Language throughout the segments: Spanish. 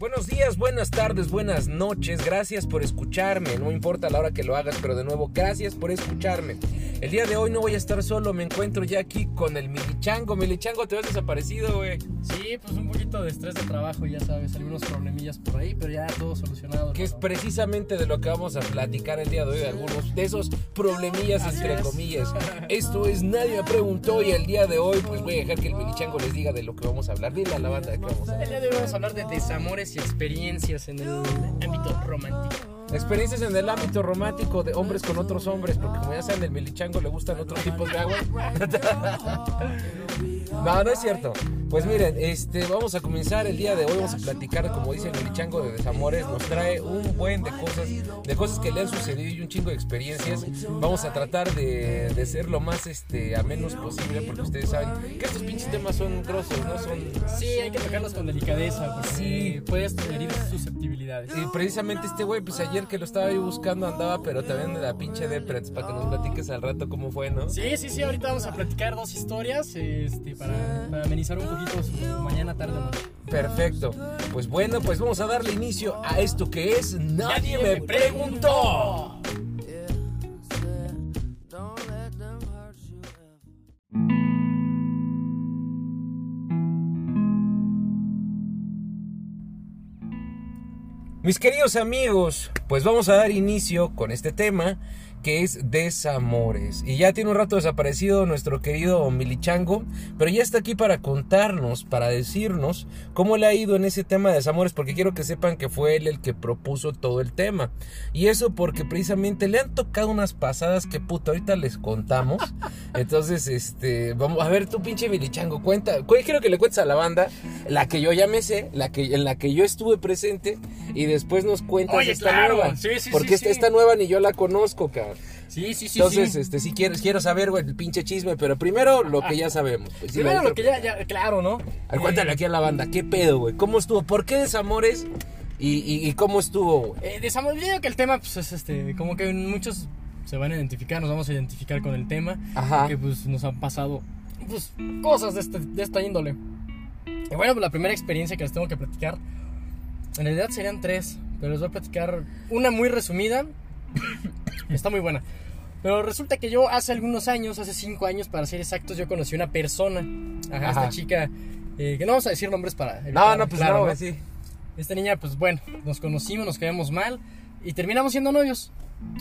Buenos días, buenas tardes, buenas noches. Gracias por escucharme. No importa la hora que lo hagas, pero de nuevo, gracias por escucharme. El día de hoy no voy a estar solo, me encuentro ya aquí con el Milichango. Milichango, te has desaparecido, güey. Sí, pues un poquito de estrés de trabajo, ya sabes, algunos problemillas por ahí, pero ya todo solucionado. Que es precisamente de lo que vamos a platicar el día de hoy, algunos de esos problemillas entre comillas. Esto es Nadie me preguntó y el día de hoy pues voy a dejar que el Milichango les diga de lo que vamos a hablar. Dile a la banda de qué vamos a hablar. El día de hoy vamos a hablar de desamores y experiencias en el ámbito romántico. Experiencias en el ámbito romántico de hombres con otros hombres, porque como ya saben, el milichango le gustan otros tipos de agua. no, no es cierto. Pues miren, este, vamos a comenzar el día de hoy, vamos a platicar, como dice el milichango de desamores, nos trae un buen de cosas, de cosas que le han sucedido y un chingo de experiencias. Vamos a tratar de, de ser lo más este, a menos posible, porque ustedes saben que estos pinches temas son grosos, ¿no? Son... Sí, hay que tocarlos con delicadeza, porque sí. puedes herir susceptibilidades. Y precisamente este güey, pues ayer que lo estaba ahí buscando andaba, pero también de la pinche Deprets, para que nos platiques al rato cómo fue, ¿no? Sí, sí, sí, ahorita vamos a platicar dos historias este, para, amenizar un poquito mañana, tarde. Perfecto. Pues bueno, pues vamos a darle inicio a esto que es Nadie, me preguntó. Mis queridos amigos, pues vamos a dar inicio con este tema que es Desamores. Y ya tiene un rato desaparecido nuestro querido Milichango, pero ya está aquí para contarnos, para decirnos cómo le ha ido en ese tema de Desamores, porque quiero que sepan que fue él el que propuso todo el tema. Y eso porque precisamente le han tocado unas pasadas que puta, ahorita les contamos. Entonces, este, vamos a ver tu pinche Milichango, cuenta, quiero que le cuentes a la banda la que yo ya me sé, la que, en la que yo estuve presente, y después nos cuentas esta nueva. porque esta, esta nueva ni yo la conozco, cabrón. Sí, sí, sí. Entonces, este, si quieres, quiero saber, güey, el pinche chisme, pero primero lo que ya sabemos. Pues, primero lo que ya, ya, claro, ¿no? cuéntale aquí a la banda, ¿qué pedo, güey? ¿Cómo estuvo? ¿Por qué desamores? ¿Y, y, cómo estuvo? Eh, desamores, yo digo que el tema, pues, es este, como que muchos se van a identificar, nos vamos a identificar con el tema. Ajá. Que, pues, nos han pasado, pues, cosas de, este, de esta índole. Y bueno, pues, la primera experiencia que les tengo que platicar, en realidad serían tres, pero les voy a platicar una muy resumida Está muy buena. Pero resulta que yo hace algunos años, hace cinco años para ser exactos, yo conocí una persona. Ajá, esta chica, eh, que no vamos a decir nombres para... no, no, pues claro, sí. Esta niña, pues bueno, nos conocimos, nos caíamos mal y terminamos siendo novios.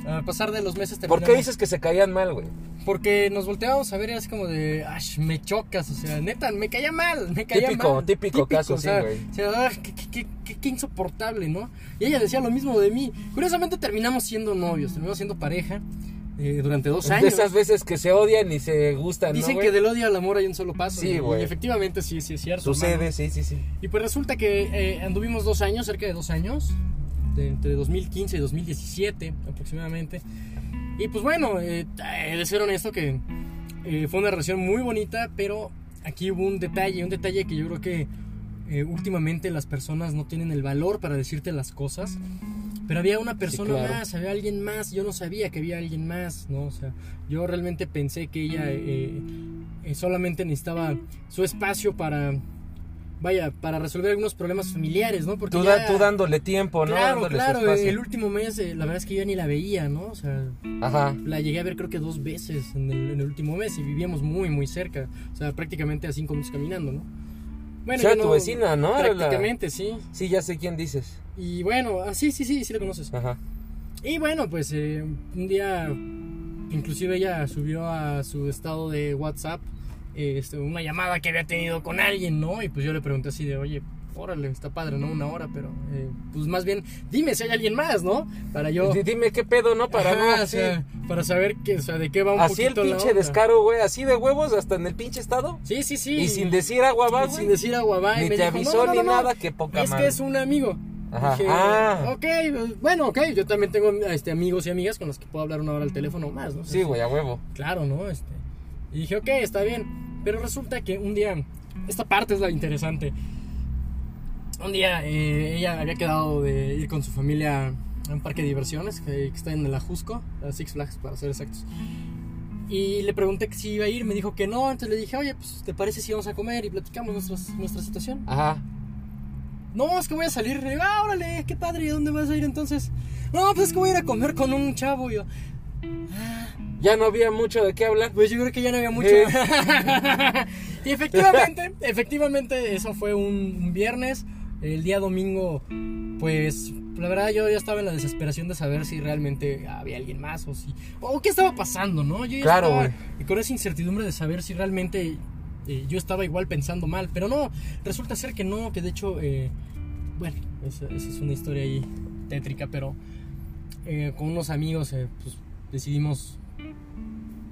Al pasar de los meses ¿Por qué dices que se caían mal, güey? Porque nos volteábamos a ver y así como de, ay, me chocas, o sea, neta, me caía mal, me caía típico, mal. Típico, típico caso, sí, güey. O sea, qué, qué, insoportable, ¿no? Y ella decía lo mismo de mí. Curiosamente terminamos siendo novios, terminamos siendo pareja. Eh, durante dos años. De esas veces que se odian y se gustan. Dicen que del odio al amor hay un solo paso. Sí, güey. Y efectivamente sí, sí es cierto. Sucede, sí, sí, sí. Y pues resulta que eh, anduvimos dos años, cerca de dos años, entre 2015 y 2017 aproximadamente. Y pues bueno, eh, he de ser honesto que eh, fue una relación muy bonita, pero aquí hubo un detalle, un detalle que yo creo que eh, últimamente las personas no tienen el valor para decirte las cosas. Pero había una persona más, había alguien más, yo no sabía que había alguien más, ¿no? O sea, yo realmente pensé que ella solamente necesitaba su espacio para vaya, para resolver algunos problemas familiares, ¿no? Porque tú, dándole tiempo, ¿no? Claro, claro, el último mes, eh, la verdad es que yo ni la veía, ¿no? O sea, Ajá. la llegué a ver creo que dos veces en el, último mes y vivíamos muy, muy cerca, o sea, prácticamente a cinco minutos caminando, ¿no? Bueno, o sea, tu vecina, ¿no? Prácticamente, sí. Sí, ya sé quién dices. Y bueno, ah, sí, sí, sí, sí la conoces. Ajá. Y bueno, pues eh, un día, inclusive ella subió a su estado de WhatsApp este, una llamada que había tenido con alguien, ¿no? Y pues yo le pregunté así de, oye, órale, está padre, ¿no? Una hora, pero eh, pues más bien, dime si hay alguien más, ¿no? Para yo... Dime qué pedo, ¿no? Para no, para saber qué, o sea, de qué va un así poquito el pinche descaro, güey, así de huevos hasta en el pinche estado. Sí, sí, sí. Y sin decir agua va, Sin decir agua va. Ni te avisó ni nada, que poca Es que es un amigo. Ajá. ah. ok, bueno, ok, yo también tengo este, amigos y amigas con los que puedo hablar una hora al teléfono más, ¿no? Sí, güey, a huevo. Claro, ¿no? Este, y dije, ok, está bien. Pero resulta que un día, esta parte es la interesante. Un día eh, ella había quedado de ir con su familia a un parque de diversiones que, está en el Ajusco, Six Flags para ser exactos. Y le pregunté si iba a ir, me dijo que no, entonces le dije, oye, pues ¿te parece si vamos a comer y platicamos nuestra situación? Ajá. no, es que voy a salir. Le digo, ah, órale, qué padre, ¿y dónde vas a ir entonces? No, pues es que voy a ir a comer con un chavo. Y yo, Ya no había mucho de qué hablar. pues yo creo que ya no había mucho. Eh. y efectivamente, efectivamente, eso fue un, viernes. El día domingo, pues la verdad yo ya estaba en la desesperación de saber si realmente había alguien más o si o qué estaba pasando, ¿no? Yo ya Claro, estaba güey. con esa incertidumbre de saber si realmente eh, yo estaba igual pensando mal, pero no, resulta ser que no, que de hecho, eh, bueno, esa, esa es una historia ahí tétrica, pero eh, con unos amigos eh, pues, decidimos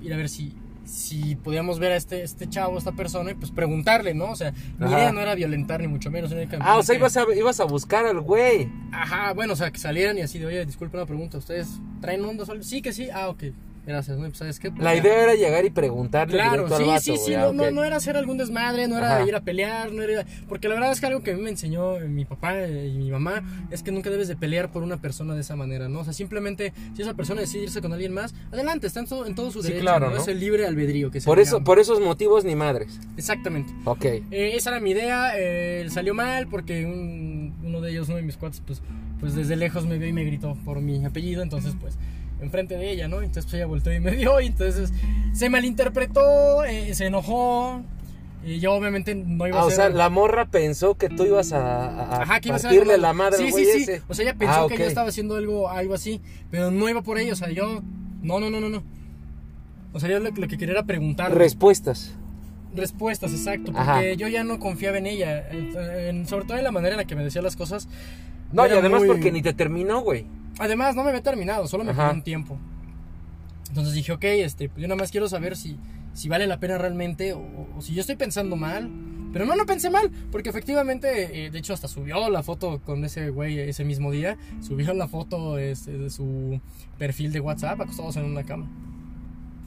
ir a ver si si podíamos ver a este, este chavo, esta persona, y pues preguntarle, ¿no? O sea, mi idea no era violentar ni mucho menos. era Ah, o sea, que- ibas a, ibas a buscar al güey. Ajá, bueno, o sea, que salieran y así de, oye, disculpe una pregunta, ¿ustedes traen onda sol? Sí, que sí, ah, ok, Pues, ¿sabes qué? Pues, La ya. idea era llegar y preguntarle Claro, directo al sí, vato, sí, sí, no, Ah, no, no era hacer algún desmadre, no era Ajá. ir a pelear, no era... Porque la verdad es que algo que a mí me enseñó eh, mi papá y mi mamá es que nunca debes de pelear por una persona de esa manera, ¿no? O sea, simplemente si esa persona decide irse con alguien más, adelante, está en todo, en todo su Sí, derecho, claro, ¿no? ¿no? Es el libre albedrío que se Por, eso, llama. por esos motivos ni madres. Exactamente. Ok. Eh, esa era mi idea, eh, salió mal porque un- uno de ellos, uno de mis cuates, pues, pues desde lejos me vio y me gritó por mi apellido, entonces pues enfrente de ella, ¿no? Entonces pues ella volteó y me vio y entonces se malinterpretó, eh, se enojó y yo obviamente no iba Ah, a o ser... sea, la morra pensó que tú ibas a, a Ajá, que a partirle algo- la madre Sí, sí, sí. ese. O sea, ella pensó Ah, que ok. yo estaba haciendo algo, algo así, pero no iba por ello, o sea, yo... No, no, no, no, no. O sea, yo lo, lo que quería era preguntar. Respuestas. Respuestas, exacto, porque Ajá. yo ya no confiaba en ella, en- en- sobre todo en la manera en la que me decía las cosas. No, y además muy- porque ni te terminó, güey. Además, no me había terminado, solo me Ajá. quedó un tiempo. Entonces dije, ok, este, pues yo nada más quiero saber si, si vale la pena realmente o, o si yo estoy pensando mal. Pero no, no pensé mal, porque efectivamente, eh, de hecho, hasta subió la foto con ese güey ese mismo día. Subió la foto este, de su perfil de WhatsApp acostados en una cama.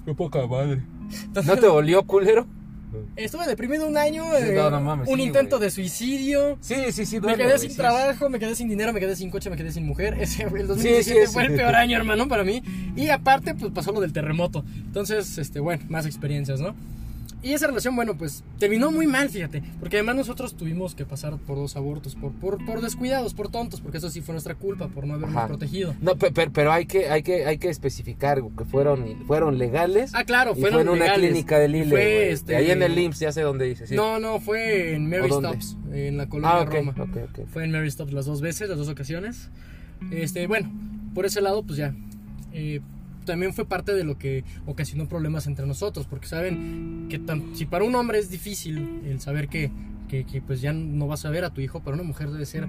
Qué poca madre. Entonces, ¿No te volvió, culero? Estuve deprimido un año, Sí, eh, no, no mames, un sí, intento güey. de suicidio. Sí, sí, sí. Me duele, quedé güey, sin trabajo, me quedé sin dinero, me quedé sin coche, me quedé sin mujer. Ese el 2017 Sí, sí, fue el peor año, hermano, para mí. Y aparte, pues pasó lo del terremoto. Entonces, este, bueno, más experiencias, ¿no? Y esa relación, bueno, pues terminó muy mal, fíjate. Porque además nosotros tuvimos que pasar por dos abortos, por, por, por descuidados, por tontos, porque eso sí fue nuestra culpa, por no habernos Ajá. protegido. No, pe- pe- pero, hay que, hay que, hay que especificar que fueron, fueron legales. Ah, claro, fueron fue en una clínica de Lille. Fue, este, Ahí en el IMSS, ya sé dónde dice. Sí. No, no, fue en Mary. Stops, en la colonia ah, ok, Roma. Fue en Mary Stops las dos veces, las dos ocasiones. Este, bueno, por ese lado, pues ya. eh, también fue parte de lo que ocasionó problemas entre nosotros, porque saben que tan- si para un hombre es difícil el saber que, que, que, pues ya no vas a ver a tu hijo, para una mujer debe ser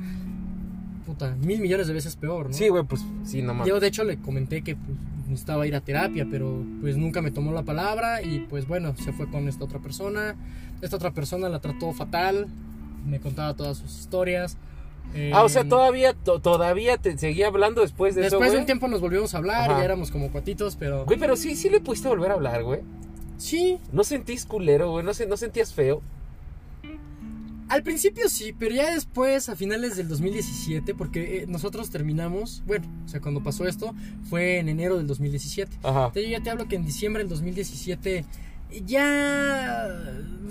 puta, mil millones de veces peor, ¿no? Sí, güey, pues sí, no mames. Yo de hecho le comenté que pues, necesitaba ir a terapia, pero pues nunca me tomó la palabra y pues bueno, se fue con esta otra persona. Esta otra persona la trató fatal, me contaba todas sus historias. Ah, o sea, todavía, to- todavía te seguía hablando después de eso, Después de un tiempo nos volvimos a hablar, Ajá. ya éramos como cuatitos, pero... Güey, pero sí, sí le pudiste volver a hablar, güey. Sí, ¿No sentís culero, güey? ¿No, se- ¿No sentías feo? al principio sí, pero ya después, a finales del 2017, porque eh, nosotros terminamos, bueno, o sea, cuando pasó esto, fue en enero del 2017. Ajá. Entonces, yo ya te hablo que en diciembre del 2017 ya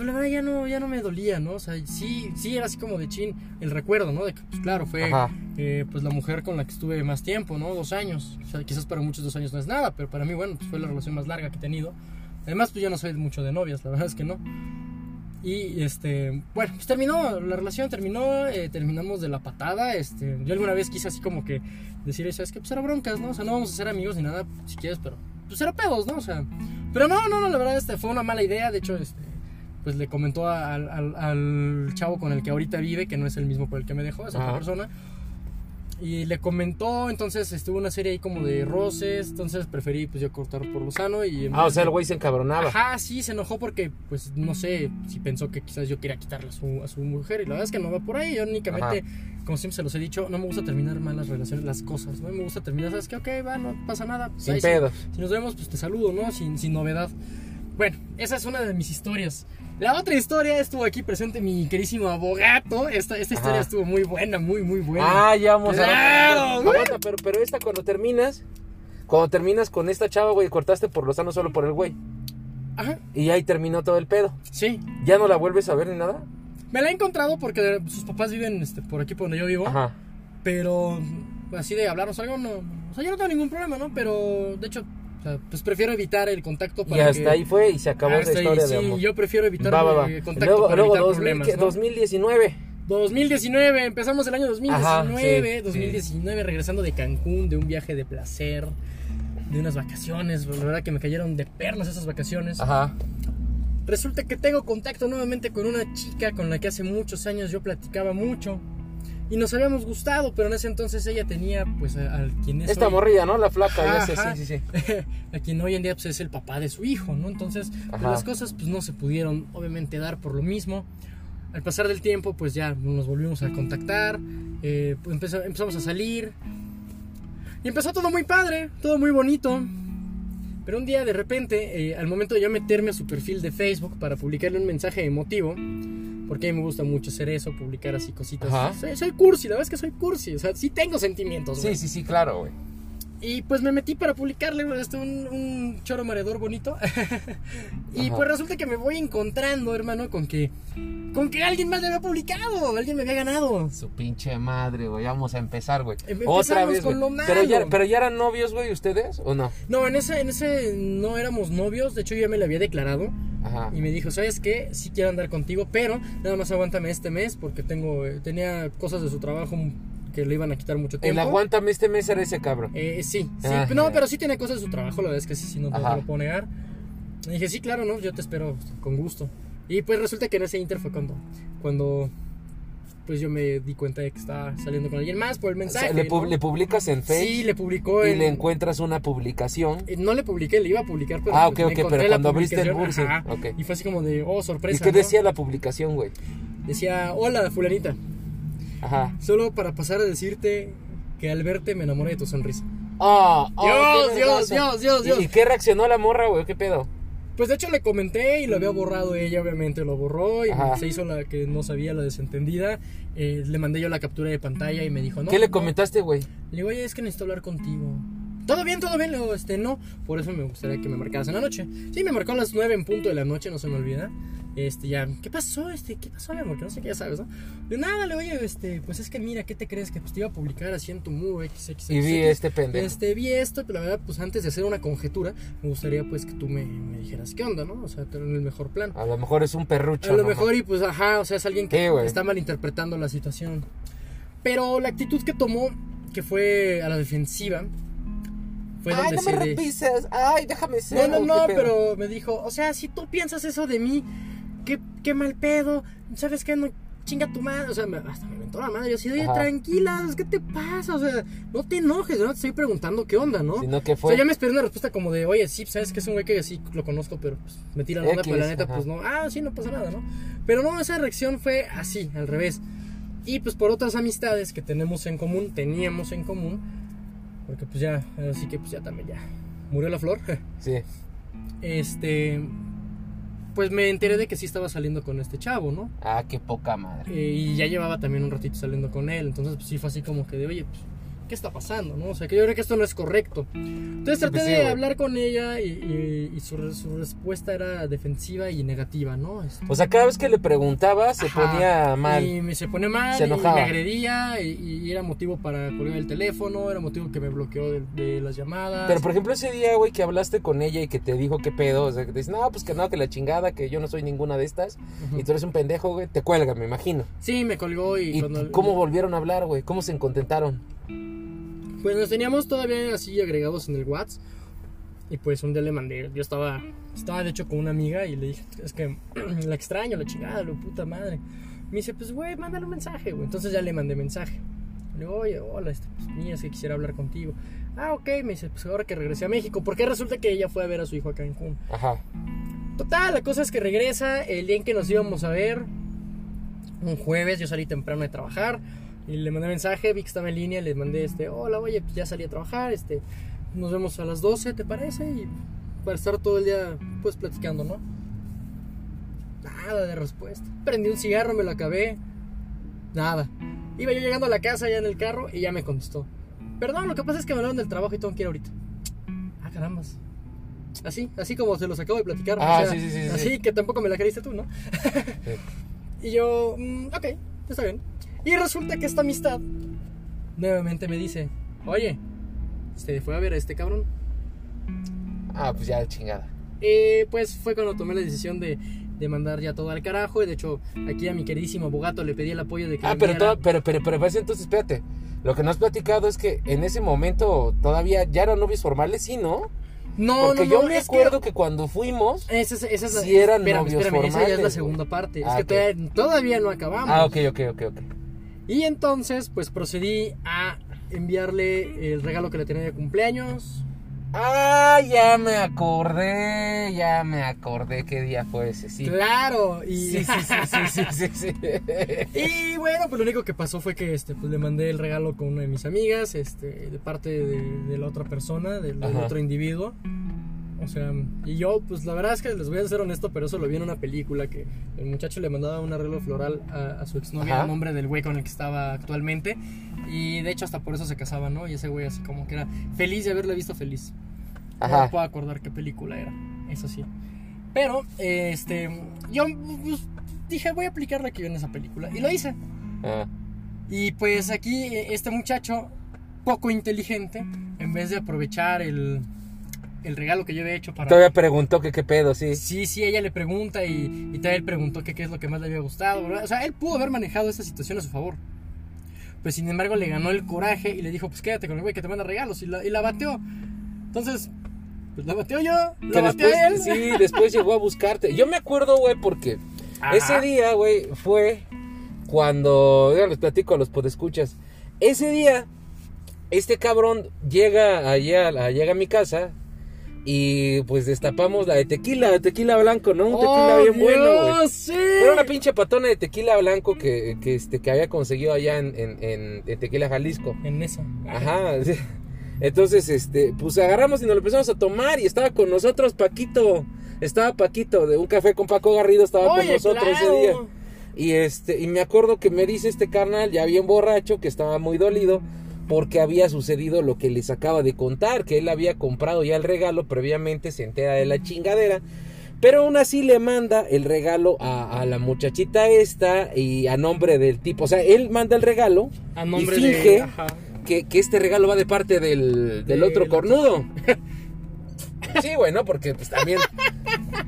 la verdad ya no ya no me dolía, ¿no? O sea, sí sí era así como de chin el recuerdo, ¿no? De que pues claro, fue eh, pues la mujer con la que estuve más tiempo, ¿no? Dos años. O sea, quizás para muchos dos años no es nada, pero para mí bueno, pues fue la relación más larga que he tenido. Además, pues yo no soy mucho de novias, la verdad es que no. Y este, bueno, pues terminó, la relación terminó, eh, terminamos de la patada. Este, yo alguna vez quise así como que decir, ¿sabes qué? Pues era broncas, ¿no? O sea, no vamos a ser amigos ni nada, si quieres, pero pues era pedos, ¿no? O sea, pero no, no, no, la verdad, este fue una mala idea. De hecho, este, pues le comentó al, al, al chavo con el que ahorita vive, que no es el mismo por el que me dejó, es otra persona. Y le comentó, entonces estuvo una serie ahí como de roces, entonces preferí pues yo cortar por lo sano y... Ah, o sea, el güey se encabronaba. Ajá, sí, se enojó porque, pues, no sé, si pensó que quizás yo quería quitarle a su, a su mujer. Y la verdad es que no va por ahí. Yo únicamente, como siempre se los he dicho, no me gusta terminar mal las relaciones, las cosas. No me gusta terminar, ¿sabes qué? Ok, va, no pasa nada. pues, Sin ahí pedos. Si nos vemos, pues te saludo, ¿no? Sin, sin novedad. Bueno, esa es una de mis historias. La otra historia estuvo aquí presente mi querísimo abogado. Esta, esta historia estuvo muy buena, muy, muy buena. Ah, ya vamos Claro, a... güey. Aguanta, pero, pero esta cuando terminas... Cuando terminas con esta chava, güey, cortaste por lo sano solo por el güey. Ajá, Y ahí terminó todo el pedo. sí. ¿Ya no la vuelves a ver ni nada? Me la he encontrado porque sus papás viven este, por aquí por donde yo vivo. Ajá. Pero así de hablarnos algo, no. O sea, yo no tengo ningún problema, ¿no? Pero de hecho, o sea, pues prefiero evitar el contacto Y para hasta que- ahí fue y se acabó Hasta ahí, historia sí, de amor. yo prefiero evitar Va, va, va. eh, contacto Luego, para luego evitar 2000, problemas. ¿no? 2019. 2019, empezamos el año 2019, Ajá, sí, 2019 regresando de Cancún, de un viaje de placer, de unas vacaciones, la verdad que me cayeron de pernas esas vacaciones. Ajá. Resulta que tengo contacto nuevamente con una chica con la que hace muchos años yo platicaba mucho y nos habíamos gustado, pero en ese entonces ella tenía pues a- al quien es Esta hoy- morrilla, ¿no? La flaca, Ajá, sé, ajá. sí, sí, sí. a quien hoy en día pues, es el papá de su hijo, ¿no? Entonces, pues, las cosas pues no se pudieron obviamente dar por lo mismo. Al pasar del tiempo, pues ya nos volvimos a contactar, eh, pues, empezó- empezamos a salir. Y empezó todo muy padre, todo muy bonito. Pero un día de repente, eh, al momento de yo meterme a su perfil de Facebook para publicarle un mensaje emotivo, porque a mí me gusta mucho hacer eso, publicar así cositas. Soy, soy cursi, la verdad es que soy cursi, o sea, sí tengo sentimientos. Sí, güey. sí, sí, claro, güey. Y pues me metí para publicarle este, un, un choro mareador bonito. y Ajá. pues resulta que me voy encontrando, hermano, con que. Con que alguien más le había publicado, alguien me había ganado. Su pinche madre, güey. Vamos a empezar, güey. Em- Otra vez, con lo Pero ya, malo. pero ya eran novios, güey, ustedes, ¿o no? No, en ese, en ese no éramos novios, de hecho yo ya me lo había declarado. Ajá. Y me dijo, ¿sabes qué? Sí quiero andar contigo, pero nada más aguántame este mes porque tengo eh, tenía cosas de su trabajo que le iban a quitar mucho El tiempo. aguántame este mes era ese cabrón. Eh, sí, sí. Ah, no, pero sí tiene cosas de su trabajo, la verdad es que sí, sí, no, te lo puedo negar. Y dije, sí, claro, no, yo te espero con gusto. Y pues resulta que en ese inter fue cuando, cuando pues yo me di cuenta de que estaba saliendo con alguien más por el O mensaje. sea, le, ¿no? le publicas en Facebook Sí, le publicó y en- le encuentras una publicación. eh, No le publiqué, le iba a publicar, pero Ah, pues, ok, ok, pero cuando abriste el publicación, bursi, ajá, ok. Y fue así como de, oh, ¿Y sorpresa. qué ¿no? decía la publicación, güey? Decía, hola, fulanita. Ajá. Solo para pasar a decirte que al verte me enamoré de tu sonrisa. Ah, Dios, Dios. Dios, Dios, ¿Y- Dios. ¿Y qué reaccionó la morra, güey? ¿Qué pedo? Pues de hecho le comenté y lo había borrado ella, obviamente lo borró y Ajá. se hizo la que no sabía, la desentendida. Eh, le mandé yo la captura de pantalla y me dijo, no. ¿Qué le no". comentaste, güey? Le digo, oye, es que necesito hablar contigo. Todo bien, todo bien. Le digo, este, no. Por eso me gustaría que me marcaras en la noche. Sí, me marcó a las 9 en punto de la noche, no se me olvida. Este, ya, ¿qué pasó? Este, ¿qué pasó, mi amor? Que no sé qué, ya sabes, ¿no? De nada, le oye, este, pues es que mira, ¿qué te crees? Que pues te iba a publicar así en tu muro, XXX. Y vi este pendejo. Este, vi esto, pero la verdad, pues antes de hacer una conjetura, me gustaría pues que tú me, me dijeras qué onda, ¿no? O sea, tener el mejor plan. A lo mejor es un perrucho. A lo ¿no? mejor y pues ajá, o sea, es alguien que Sí, está malinterpretando la situación. Pero la actitud que tomó, que fue a la defensiva, fue Ay, donde no me de- repises. Ay, déjame ser. No, no, ¿o no, qué pedo? pero me dijo, o sea, si tú piensas eso de mí, qué, qué mal pedo, ¿sabes qué? No, chinga tu madre, o sea, me- hasta me inventó la madre, yo así, oye, Ajá. tranquila, ¿qué te pasa? O sea, no te enojes, yo no te estoy preguntando qué onda, ¿no? Sino que O fue. sea, ya me esperé una respuesta como de, oye, sí, sabes que es un güey que sí lo conozco, pero pues, me tira la onda, X, pero la neta, ajá. pues no, ah, sí, no pasa nada, ¿no? Pero no, esa reacción fue así, al revés. Y pues por otras amistades que tenemos en común, teníamos en común, porque pues ya, así que pues ya también ya murió la flor. Sí. Este, pues me enteré de que sí estaba saliendo con este chavo, ¿no? Ah, qué poca madre. Eh, y ya llevaba también un ratito saliendo con él, entonces pues sí fue así como que de, oye, pues, ¿qué está pasando, no? O sea, que yo creo que esto no es correcto. Entonces traté de hablar con ella y, y- y su, su respuesta era defensiva y negativa, ¿no? Este, O sea, cada vez que le preguntaba se Ajá. ponía mal. Y me se pone mal, Se y enojaba. me agredía, y, y era motivo para colgar el teléfono, era motivo que me bloqueó de, de las llamadas. Pero por ejemplo ese día, güey, que hablaste con ella y que te dijo qué pedo, o sea, que te dice, no, pues que no, que la chingada, que yo no soy ninguna de estas, y tú eres un pendejo, güey, te cuelga, me imagino. Sí, me colgó y, ¿Y cuando- cómo volvieron a hablar, güey? ¿Cómo se contentaron? Pues nos teníamos todavía así agregados en el WhatsApp. Y pues un día le mandé, yo estaba, estaba de hecho con una amiga y le dije, es que la extraño, la chingada, lo puta madre. Me dice, pues güey, mándale un mensaje, güey. Entonces ya le mandé mensaje. Le digo, oye, hola, este, pues mira, es que quisiera hablar contigo. Ah, ok, me dice, pues ahora que regresé a México, porque resulta que ella fue a ver a su hijo a Cancún. Ajá. Total, la cosa es que regresa el día en que nos íbamos a ver. Un jueves, yo salí temprano de trabajar. Y le mandé mensaje, vi que estaba en línea, le mandé este, hola, oye, pues ya salí a trabajar, este, nos vemos a las 12, ¿te parece? Y para estar todo el día, pues, platicando, ¿no? Nada de respuesta. Prendí un cigarro, me lo acabé. Nada. Iba yo llegando a la casa ya en el carro y ya me contestó. Perdón, lo que pasa es que me hablaron del trabajo y tengo que ir ahorita. Ah, carambas. Así, así como se los acabo de platicar. Ah, o sea, sí, sí, sí, sí. Así que tampoco me la creíste tú, ¿no? Y yo, mm, ok, está bien. Y resulta que esta amistad nuevamente me dice, oye, ¿se fue a ver a este cabrón? Ah, pues ya, chingada. Eh, pues fue cuando tomé la decisión de, de mandar ya todo al carajo. Y de hecho, aquí a mi queridísimo abogado le pedí el apoyo de que. Ah, pero, todo- pero, pero, pero, pues, entonces, espérate. Lo que no has platicado es que en ese momento todavía ya eran novios formales, sí, ¿no? No, Porque no, no, yo me es que- acuerdo que... cuando fuimos. Esa es, esa es Sí eran espérame, novios espérame, esa ya es formales, la segunda parte. Ah, es que ok. todavía, todavía no acabamos. Ah, ok, ok, ok, ok. Y entonces, pues procedí a enviarle el regalo que le tenía de cumpleaños. Ah, ya me acordé, ya me acordé qué día fue ese, sí. Claro, y, Sí, sí, sí, sí, sí, sí, sí. y bueno, pues lo único que pasó fue que este, pues le mandé el regalo con una de mis amigas, este, de parte de, de la otra persona, del, otro individuo. O sea, y yo, pues la verdad es que les voy a ser honesto, pero eso lo vi en una película que el muchacho le mandaba un arreglo floral a, a su exnovia, Ajá. a nombre del güey con el que estaba actualmente. Y de hecho, hasta por eso se casaba, ¿no? Y ese güey, así como que era feliz de haberle visto feliz. No me Ajá. puedo acordar qué película era, eso sí. Pero, este, yo pues, dije, voy a aplicar la que vi en esa película. Y lo hice. Ah, Y pues aquí eh, este muchacho, poco inteligente, en vez de aprovechar el, el regalo que yo había hecho para... Todavía preguntó que qué pedo, sí. Sí, sí, ella le pregunta y, y todavía él preguntó que qué es lo que más le había gustado. ¿verdad? O sea, él pudo haber manejado esta situación a su favor. Pues sin embargo le ganó el coraje y le dijo, pues quédate con el güey que te manda regalos. Y la, y la bateó. Entonces, pues la bateó yo, la Que bateó después, él. sí, después llegó a buscarte. Yo me acuerdo, güey, porque Ajá. ese día, güey, fue cuando, ya les platico a los podescuchas. Ese día, este cabrón llega allá, llega a mi casa y pues destapamos la de tequila, de tequila blanco, ¿no? Un tequila ¡Oh, bien bueno, güey. Sí! Era una pinche patona de tequila blanco que, que, este, que había conseguido allá en, en, en- en Tequila, Jalisco. En esa. Ajá. sí. Entonces, este, pues agarramos y nos lo empezamos a tomar y estaba con nosotros Paquito. Estaba Paquito de un café con Paco Garrido, estaba con nosotros ese día. Y este, y me acuerdo que me dice este carnal, ya bien borracho, que estaba muy dolido porque había sucedido lo que les acaba de contar, que él había comprado ya el regalo, previamente se entera de la chingadera. Pero aún así le manda el regalo a, a la muchachita esta y a nombre del tipo. O sea, él manda el regalo A nombre y de- finge ajá. que, que este regalo va de parte del, del otro otro. Sí, güey, ¿no? Porque pues también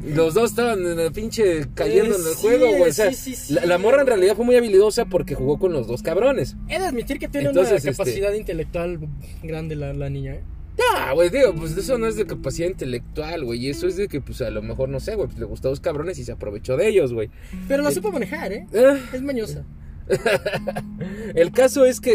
los dos estaban en el pinche cayendo Eh, en el sí, juego, güey. O sea, sí, sí, sí. La, la morra en realidad fue muy habilidosa porque jugó con los dos cabrones. He de admitir que tiene Entonces, una este- capacidad intelectual grande la, la niña, ¿eh? Ah, güey, digo, pues eso no es de capacidad intelectual, güey. Eso es de que, pues a lo mejor, no sé, güey, pues le gustó a los cabrones y se aprovechó de ellos, güey. Pero la supo manejar, ¿eh? Ah, Es mañosa. El caso es que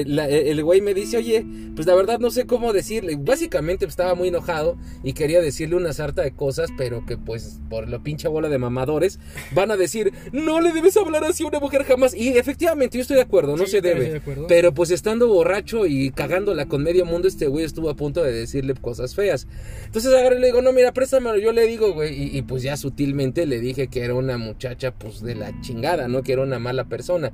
eh, la- el güey me dice, oye, pues la verdad no sé cómo decirle. Básicamente estaba muy enojado y quería decirle una sarta de cosas, pero que pues por la pinche bola de mamadores van a decir, no le debes hablar así a una mujer jamás. Y efectivamente yo estoy de acuerdo, no Sí, se debe. de. Pero pues estando borracho y cagándola con medio mundo, este güey estuvo a punto de decirle cosas feas. Entonces agarré y le digo, no, mira, préstamelo. Yo le digo, güey, y, y, pues ya sutilmente le dije que era una muchacha, pues de la chingada, ¿no? Que era una mala persona.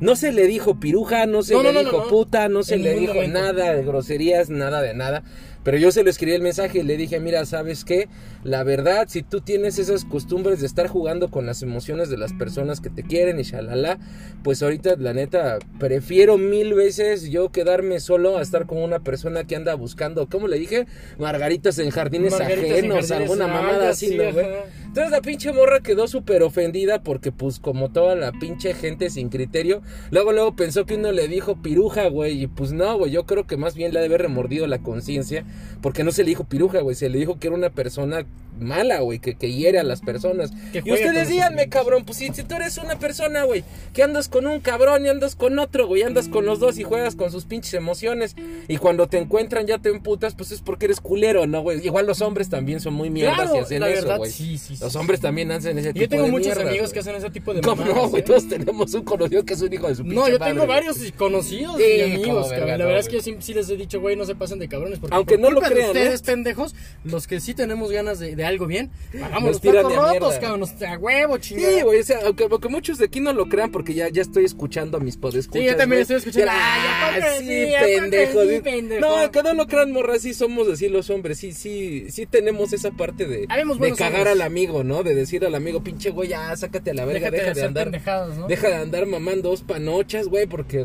No se le dijo piruja, no se No, le no, dijo puta, no se le dijo momento. nada de groserías, nada de nada. Pero yo se lo escribí el mensaje y le dije, mira, ¿sabes qué? La verdad, si tú tienes esas costumbres de estar jugando con las emociones de las personas que te quieren y shalala, pues ahorita, la neta, prefiero mil veces yo quedarme solo a estar con una persona que anda buscando, ¿cómo le dije? Margaritas en jardines Margaritas en ajenos, jardines, alguna algo mamada así, ¿no, güey? Entonces la pinche morra quedó súper ofendida porque pues como toda la pinche gente sin criterio, luego luego pensó que uno le dijo piruja, güey, y pues no, güey, yo creo que más bien le ha de haber remordido la conciencia porque no se le dijo piruja, güey, se le dijo que era una persona mala, güey, que, que hiere a las personas. Y ustedes díganme, cabrón, pues si, si tú eres una persona, güey, que andas con un cabrón y andas con otro, güey, andas con los dos y juegas con sus pinches emociones y cuando te encuentran ya te emputas, pues es porque eres culero, ¿no, güey? Igual los hombres también son muy mierdas y Claro, hacen la eso, güey. sí, sí, sí. Los hombres también hacen ese tipo Yo tengo de muchos mierdas, amigos que hacen ese tipo de ¿Cómo no, mamadas, güey? ¿eh? Todos tenemos un conocido que es un hijo de su pinche No, yo madre, tengo varios conocidos Sí, y amigos, verga, cabrón. La no, verdad es que sí, sí les he dicho, güey, no se pasen de cabrones. Porque Aunque por no lo de crean, ustedes, ¿eh? pendejos, los que sí tenemos ganas de, de algo bien, pagamos los tiran platos de a rotos, cabrón, nos- a huevo, chingada. Sí, güey, o sea, aunque, aunque muchos de aquí no lo crean porque ya, ya estoy escuchando a mis podescuchas. Sí, yo también estoy escuchando. Ah, Ay, ¿a poco sí, pendejo. sí, pendejo? No, que no lo crean, morra, sí somos así los hombres. Sí, sí, sí tenemos esa parte de, de cagar hombres. al amigo, ¿no? De decir al amigo, pinche güey, ya, sácate a la verga, Déjate de deja de hacer andar. ¿no? Deja de andar mamando dos panochas, güey, porque.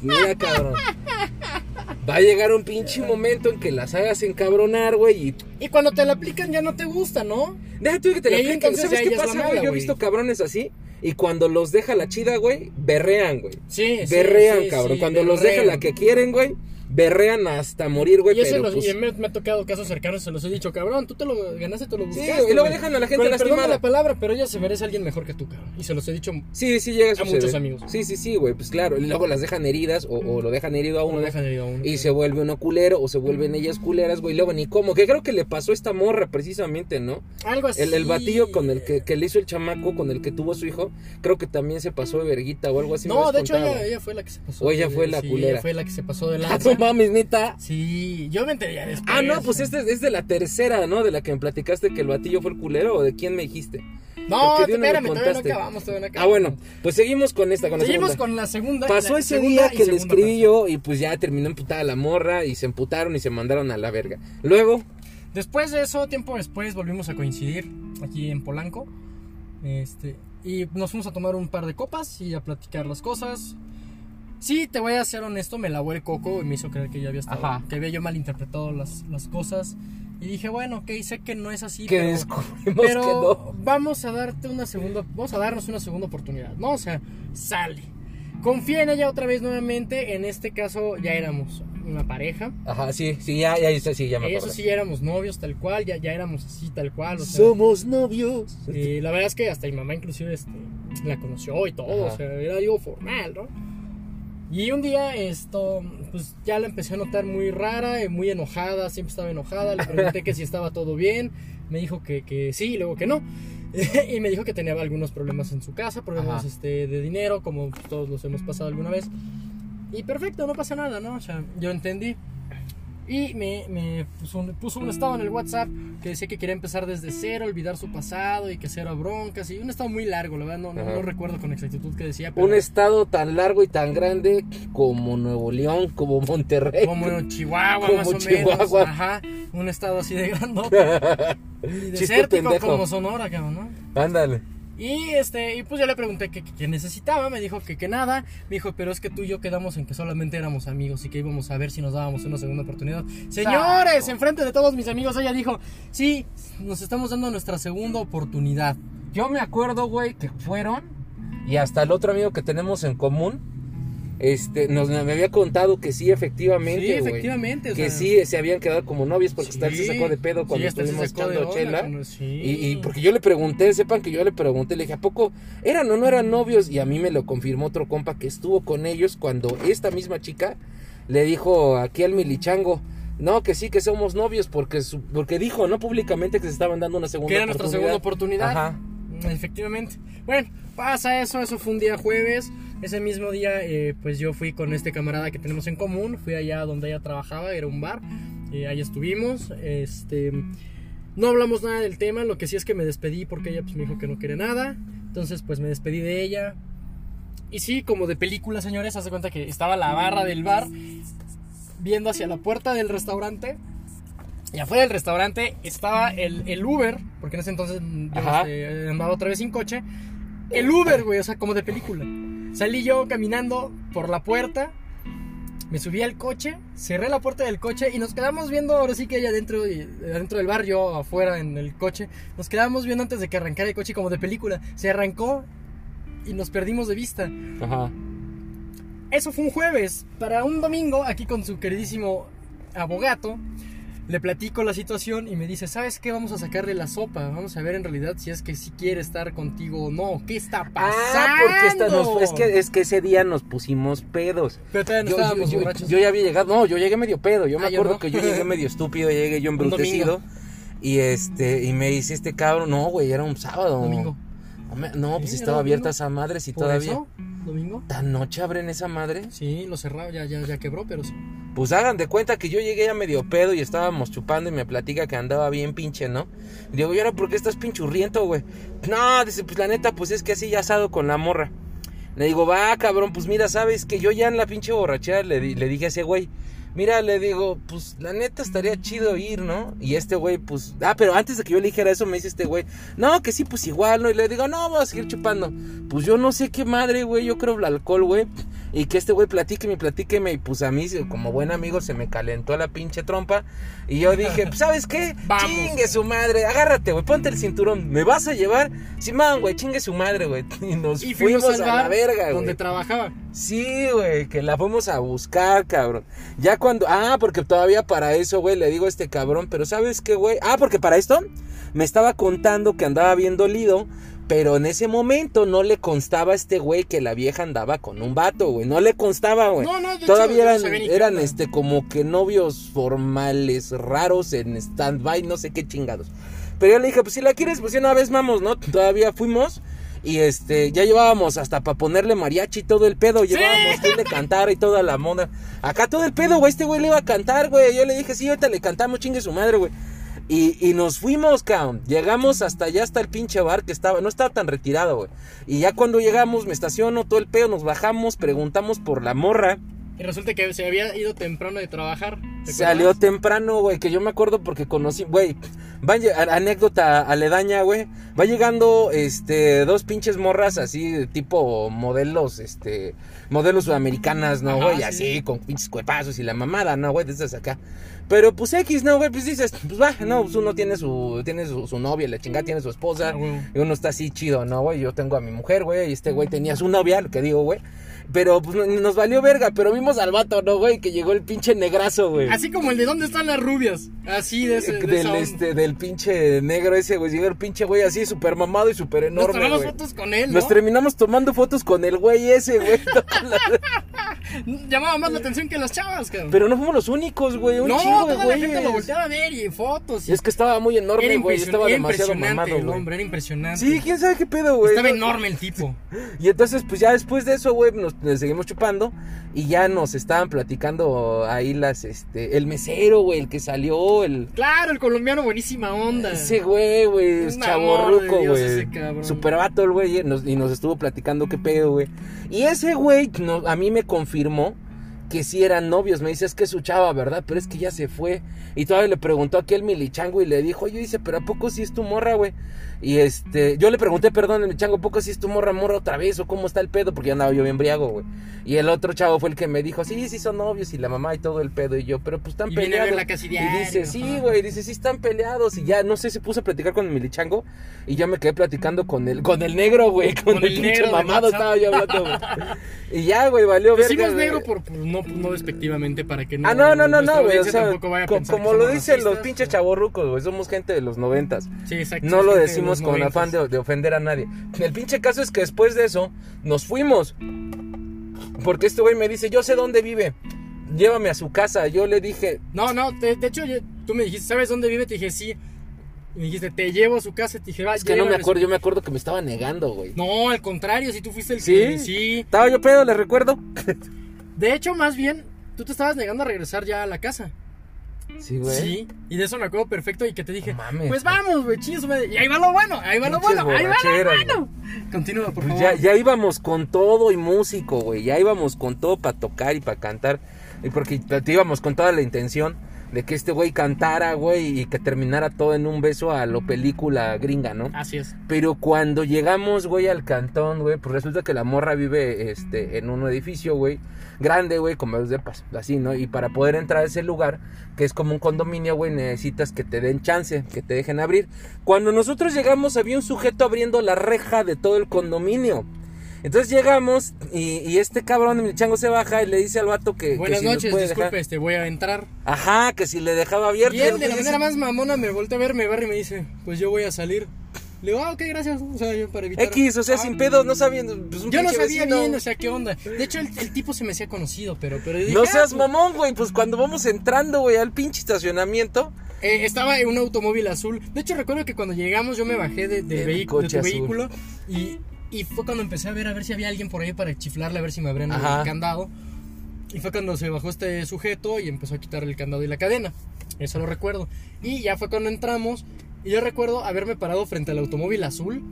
Mira, cabrón. Va a llegar un pinche momento en que las hagas encabronar, güey, y Y cuando te la aplican ya no te gusta, ¿no? Deja tú que te la entonces ¿Sabes qué pasa, güey? Yo he visto cabrones así. Y cuando los deja la chida, güey, berrean, güey. Sí, Berrean, sí, cabrón. sí, cuando los deja la que quieren, güey, berrean hasta morir, güey. Y, eso Pero los- pues, y me, me ha tocado casos cercanos, se los he dicho, cabrón, tú te lo ganaste, te lo Sí, buscaste. y luego dejan a la gente lastimada. la palabra, pero ella se merece a alguien mejor que tú, cabrón. Y se los he dicho, Sí, sí llega a a muchos amigos. Sí, sí, sí, güey. Pues claro. Y luego las dejan heridas o, o lo dejan herido a uno. uno dejan herido a uno. Y se vuelve uno culero o se vuelven ellas culeras, güey. Luego ni cómo. Que creo que le pasó a esta morra precisamente, ¿no? Algo así. El, el batillo con el que, que le hizo el chamaco, con el que tuvo su hijo, creo que también se pasó de verguita o algo así. No, de hecho ella, ella fue la que se pasó. O ella fue la sí, culera. Ella fue la que se pasó de Ah, lanza. no mames, neta. Sí, yo me enteré ya después. Ah, no, pues este es, de la tercera, ¿no? De la que me platicaste que el batillo fue el culero o de quién me dijiste. No, espérame, todavía no acabamos, todavía no Ah, bueno, pues seguimos con esta, con la Seguimos segunda. con la segunda. Pasó la ese segunda día que le escribí parte. yo y pues ya terminó emputada la morra y se emputaron y se mandaron a la verga. Luego, Después de eso, tiempo después, volvimos a coincidir aquí en Polanco. Este, y nos fuimos a tomar un par de copas y a platicar las cosas. Sí, te voy a ser honesto, me lavó el coco y me hizo creer que yo había estado, Ajá. que había yo malinterpretado las, las cosas. Y dije, bueno, ok, sé que no es así, que pero, descubrimos pero que no. vamos a darte una segunda, vamos a darnos una segunda oportunidad, ¿no? O sea, sale. Confía en ella otra vez nuevamente, en este caso ya éramos una pareja. Ajá, sí, sí, ya, ya, sí, ya me Eso acuerdo. sí, ya éramos novios tal cual, ya, ya éramos así tal cual. O sea, Somos novios. y la verdad es que hasta mi mamá inclusive este, la conoció y todo, Ajá. o sea, era algo formal, ¿no? Y un día esto, pues ya la empecé a notar muy rara, y muy enojada, siempre estaba enojada, le pregunté que si estaba todo bien, me dijo que, que sí, luego que no. y me dijo que tenía algunos problemas en su casa, problemas este, de dinero, como todos los hemos pasado alguna vez. Y perfecto, no pasa nada, ¿no? O sea, yo entendí. Y me, me puso, un, puso un estado en el WhatsApp que decía que quería empezar desde cero, olvidar su pasado y que cero broncas. Y un estado muy largo, la verdad, no, no, Ajá. no recuerdo con exactitud qué decía. Pero Un estado tan largo y tan grande como Nuevo León, como Monterrey. como Chihuahua, Como más o menos. Ajá, un estado así de grande. y desértico como Sonora, cabrón, ¿no? Ándale. Y este, y pues yo le pregunté qué necesitaba, me dijo que, que nada, me dijo, pero es que tú y yo quedamos en que solamente éramos amigos y que íbamos a ver si nos dábamos una segunda oportunidad. Señores, enfrente de todos mis amigos, ella dijo, sí, nos estamos dando nuestra segunda oportunidad. Yo me acuerdo, güey, que fueron y hasta el otro amigo que tenemos en común, este, nos me había contado que sí, efectivamente, Sí, efectivamente, o que sí se habían quedado como novios porque él se Sí, sacó de pedo cuando sí, estuvimos echando chela. cuando- sí. Y, y porque yo le pregunté, sepan que yo le pregunté, le dije, ¿a poco eran o no eran novios? Y a mí me lo confirmó otro compa que estuvo con ellos cuando esta misma chica le dijo aquí al milichango, no, que sí, que somos novios porque, su- porque dijo, no públicamente que se estaban dando una segunda que era nuestra segunda oportunidad. Ajá. Efectivamente. Bueno, pasa eso, eso fue un día jueves. Ese mismo día, eh, pues yo fui con este camarada que tenemos en común. Fui allá donde ella trabajaba, era un bar. Eh, ahí estuvimos. Este, no hablamos nada del tema. Lo que sí es que me despedí porque ella pues, me dijo que no quería nada. Entonces, pues me despedí de ella. Y sí, como de película, señores, hace cuenta que estaba la barra del bar viendo hacia la puerta del restaurante. Y afuera del restaurante estaba el, el Uber, porque en ese entonces yo este, andaba otra vez sin coche. El Uber, güey, o sea, como de película. Salí yo caminando por la puerta, me subí al coche, cerré la puerta del coche y nos quedamos viendo, ahora sí que ella adentro, y, adentro del bar, yo afuera en el coche. Nos quedamos viendo antes de que arrancara el coche como de película. Se arrancó y nos perdimos de vista. Ajá. Eso fue un jueves. Para un domingo, aquí con su queridísimo abogato, le platico la situación y me dice, ¿sabes qué? Vamos a sacarle la sopa. Vamos a ver en realidad si es que si quiere estar contigo o no. ¿Qué está pasando? Ah, porque esta nos- es, que, es que ese día nos pusimos pedos. Pero todavía no Yo, estábamos yo- yo- borrachos. yo ya había llegado, no, yo llegué medio pedo. Yo me Ah, yo acuerdo no. que yo llegué medio estúpido, llegué yo embrutecido. Y este, y me dice este cabrón, no, güey, era un sábado. Domingo. No me- no, pues Sí, estaba abierta esa madre, si ¿Por todavía. eso? ¿Domingo? ¿Tan noche abren esa madre? Sí, lo cerraba, ya, ya, ya quebró, pero sí. Pues hagan de cuenta que yo llegué ya medio pedo y estábamos chupando y me platica que andaba bien pinche, ¿no? Y digo, ¿y ahora por qué estás pinchurriento, güey? No, dice, pues la neta, pues es que así ya asado con la morra. Le digo, va, cabrón, pues mira, sabes que yo ya en la pinche borrachera le, le dije a ese güey, mira, le digo, pues la neta estaría chido ir, ¿no? Y este güey, pues, ah, pero antes de que yo le dijera eso, me dice este güey, no, que sí, pues igual, ¿no? Y le digo, no, vamos a seguir chupando. Pues yo no sé qué madre, güey, yo creo el alcohol, güey. Y que este güey platíqueme, platíqueme. Y pues a mí, como buen amigo, se me calentó la pinche trompa. Y yo dije, pues, ¿sabes qué? Vamos. Chingue su madre, agárrate, güey, ponte el cinturón. ¿Me vas a llevar? Simón, güey, chingue su madre, güey. Y nos Y fuimos, a la verga, donde güey. trabajaba. Sí, güey, que la fuimos a buscar, cabrón. Ya cuando. Ah, porque todavía para eso, güey, le digo a este cabrón, pero ¿sabes qué, güey? Ah, porque para esto me estaba contando que andaba bien dolido. Pero en ese momento no le constaba a este güey que la vieja andaba con un vato, güey. No le constaba, güey. No, no, de hecho, Todavía yo no eran, eran este, como que novios formales, raros, en stand-by, no sé qué chingados. Pero yo le dije, pues si la quieres, pues una vez vamos, ¿no? Todavía fuimos. Y este, ya llevábamos hasta para ponerle mariachi y todo el pedo. Llevábamos que le cantara y toda la moda. Acá todo el pedo, güey. Este güey le iba a cantar, güey. Yo le dije, sí, ahorita le cantamos, chingue su madre, güey. Y, y nos fuimos, cabrón. Llegamos hasta allá, hasta el pinche bar que estaba, no estaba tan retirado, güey. Y ya cuando llegamos, me estaciono, todo el pedo, nos bajamos, preguntamos por la morra. Y resulta que se había ido temprano de trabajar. ¿te Salió temprano, güey, que yo me acuerdo porque conocí, güey, anécdota aledaña, güey, va llegando, este, dos pinches morras así, de tipo modelos, este, modelos sudamericanas, ¿no, güey? sí. Así, con pinches cuepazos y la mamada, ¿no, güey? De esas acá. Pero, pues, X, ¿no, güey? Pues dices, pues, va, no, pues uno tiene su, tiene su, su novia, la chingada tiene su esposa, Ah, y uno está así chido, ¿no, güey? Yo tengo a mi mujer, güey, y este güey tenía su novia, lo que digo, güey. Pero, pues, no- nos valió verga, pero vimos al vato, ¿no, güey? Que llegó el pinche negrazo, güey. Así como el de dónde están las rubias. Así de ese. de del esa este del pinche negro ese güey llegó el pinche güey así súper mamado y súper Nos enorme tomamos güey. fotos con él, ¿no? Nos terminamos tomando fotos con el güey ese güey Llamaba más la atención que las chavas, cabrón. pero no fuimos los únicos güey un no, chingo toda la gente lo volteaba a ver y en fotos. Y es que estaba muy enorme güey estaba era demasiado mamado el güey hombre, era impresionante. sí quién sabe qué pedo güey Estaba No- enorme el tipo. y entonces pues ya después de eso güey nos, nos seguimos chupando y ya nos estaban platicando ahí las este el mesero güey el que salió el Claro, el colombiano, buenísima onda. Ese güey, güey, chaborruco, güey. ese cabrón. Super vato el güey, y nos, y nos estuvo platicando qué pedo, güey. Y ese güey no- a mí me confirmó que sí eran novios. Me dice, es que es su chava, ¿verdad? Pero es que ya se fue. Y todavía le preguntó aquí el milichango y le dijo, oye, dice, pero ¿a poco sí es tu morra, güey? Y este, yo le pregunté, perdón, ¿a poco sí es tu morra, morra otra vez? ¿O cómo está el pedo? Porque ya andaba yo bien briago, güey. Y el otro chavo fue el que me dijo, sí, sí son novios y la mamá y todo el pedo. Y yo, pero pues están Y peleados. casi y dice, sí, güey, dice, sí están peleados. Y ya, no sé, se puso a platicar con el milichango. Y ya me quedé platicando con el, con el negro, güey. Con, Con el, el pinche mamado estaba yo hablando, güey. Y ya, güey, valió verga. Decimos güey. negro por, no, no despectivamente para que no. Ah, no, no, no, no, güey. O sea, como lo dicen los pinches chavorrucos, güey. Somos gente de los noventas. Sí, exacto. No lo decimos con afán de, de ofender a nadie. El pinche caso es que después de eso nos fuimos. Porque este güey me dice, yo sé dónde vive. Llévame a su casa. Yo le dije, No, no, de, de hecho, yo- tú me dijiste, ¿sabes dónde vive? Te dije, sí. Y me dijiste, te llevo a su casa. Te dije, va, es que no me acuerdo. Yo me acuerdo que me estaba negando, güey. No, al contrario, si tú fuiste el ¿Sí? que. Sí. Estaba yo pedo, le recuerdo. De hecho, más bien, tú te estabas negando a regresar ya a la casa. Sí, güey. Sí. Y de eso me acuerdo perfecto y que te dije, mames, pues vamos, güey, madre. Y ahí va lo bueno, ahí va lo bueno, ahí va lo bueno. Continúa, por Pues favor. ya, ya íbamos con todo y músico, güey. Ya íbamos con todo para tocar y para cantar. Y porque te íbamos con toda la intención de que este güey cantara, güey, y que terminara todo en un beso a lo película gringa, ¿no? Así es. Pero cuando llegamos, güey, al cantón, güey, pues resulta que la morra vive este, en un edificio, güey, grande, güey, con varios depas, así, ¿no? Y para poder entrar a ese lugar, que es como un condominio, güey, necesitas que te den chance, que te dejen abrir. Cuando nosotros llegamos, había un sujeto abriendo la reja de todo el condominio. Entonces llegamos y, y este cabrón de mi chango se baja y le dice al vato que. que Buenas si noches, disculpe, dejar- este, voy a entrar. Ajá, que si le dejaba abierto. Y él, de la dice, manera más mamona, me voltea a ver, me y me dice, pues yo voy a salir. Le digo, ah, ok, gracias. O sea, yo para evitar. X, o sea, Ah, sin pedos, no sabiendo. Pues, Yo no sabía vecino. bien, o sea, qué onda. De hecho, el, el tipo se me hacía conocido, pero. pero dije, No ah, seas pues, mamón, güey. Pues cuando vamos entrando, güey, al pinche estacionamiento. eh, estaba en un automóvil azul. De hecho, recuerdo que cuando llegamos yo me bajé de, de de tu azul. vehículo y, y fue cuando empecé a ver a ver si había alguien por ahí para chiflarle, a ver si me abrían Ajá. el candado. Y fue cuando se bajó este sujeto y empezó a quitar el candado y la cadena. Eso lo recuerdo. Y ya fue cuando entramos. Y yo recuerdo haberme parado frente al automóvil azul,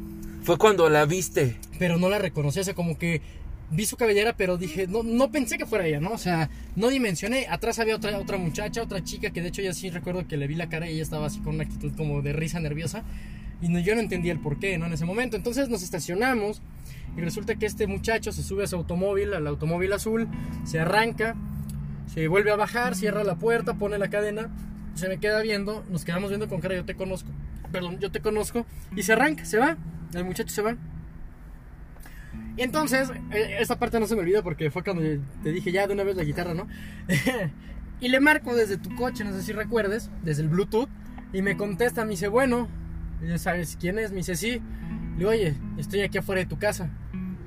Fue cuando la viste. pero no la reconocí. O sea, como que vi su cabellera, pero dije, no, no pensé que fuera ella, ¿no? O sea, no dimensioné. Atrás había otra, otra muchacha, otra chica, que de hecho ya sí recuerdo que le vi la cara y ella estaba así con una actitud como de risa nerviosa. Y no, yo no entendía el por qué, ¿no? En ese momento. Entonces nos estacionamos y resulta que este muchacho se sube a su automóvil, al automóvil azul, se arranca, se vuelve a bajar, cierra la puerta, pone la cadena, se me queda viendo, nos quedamos viendo con cara, yo te conozco, perdón, yo te conozco, y se arranca, se va, el muchacho se va. Y entonces, eh, esta parte no se me olvida porque fue cuando te dije ya de una vez la guitarra, ¿no? y le marco desde tu coche, no sé si recuerdes, desde el Bluetooth, y me contesta, me dice, bueno, ya sabes quién es, me dice, sí. Le digo, oye, estoy aquí afuera de tu casa.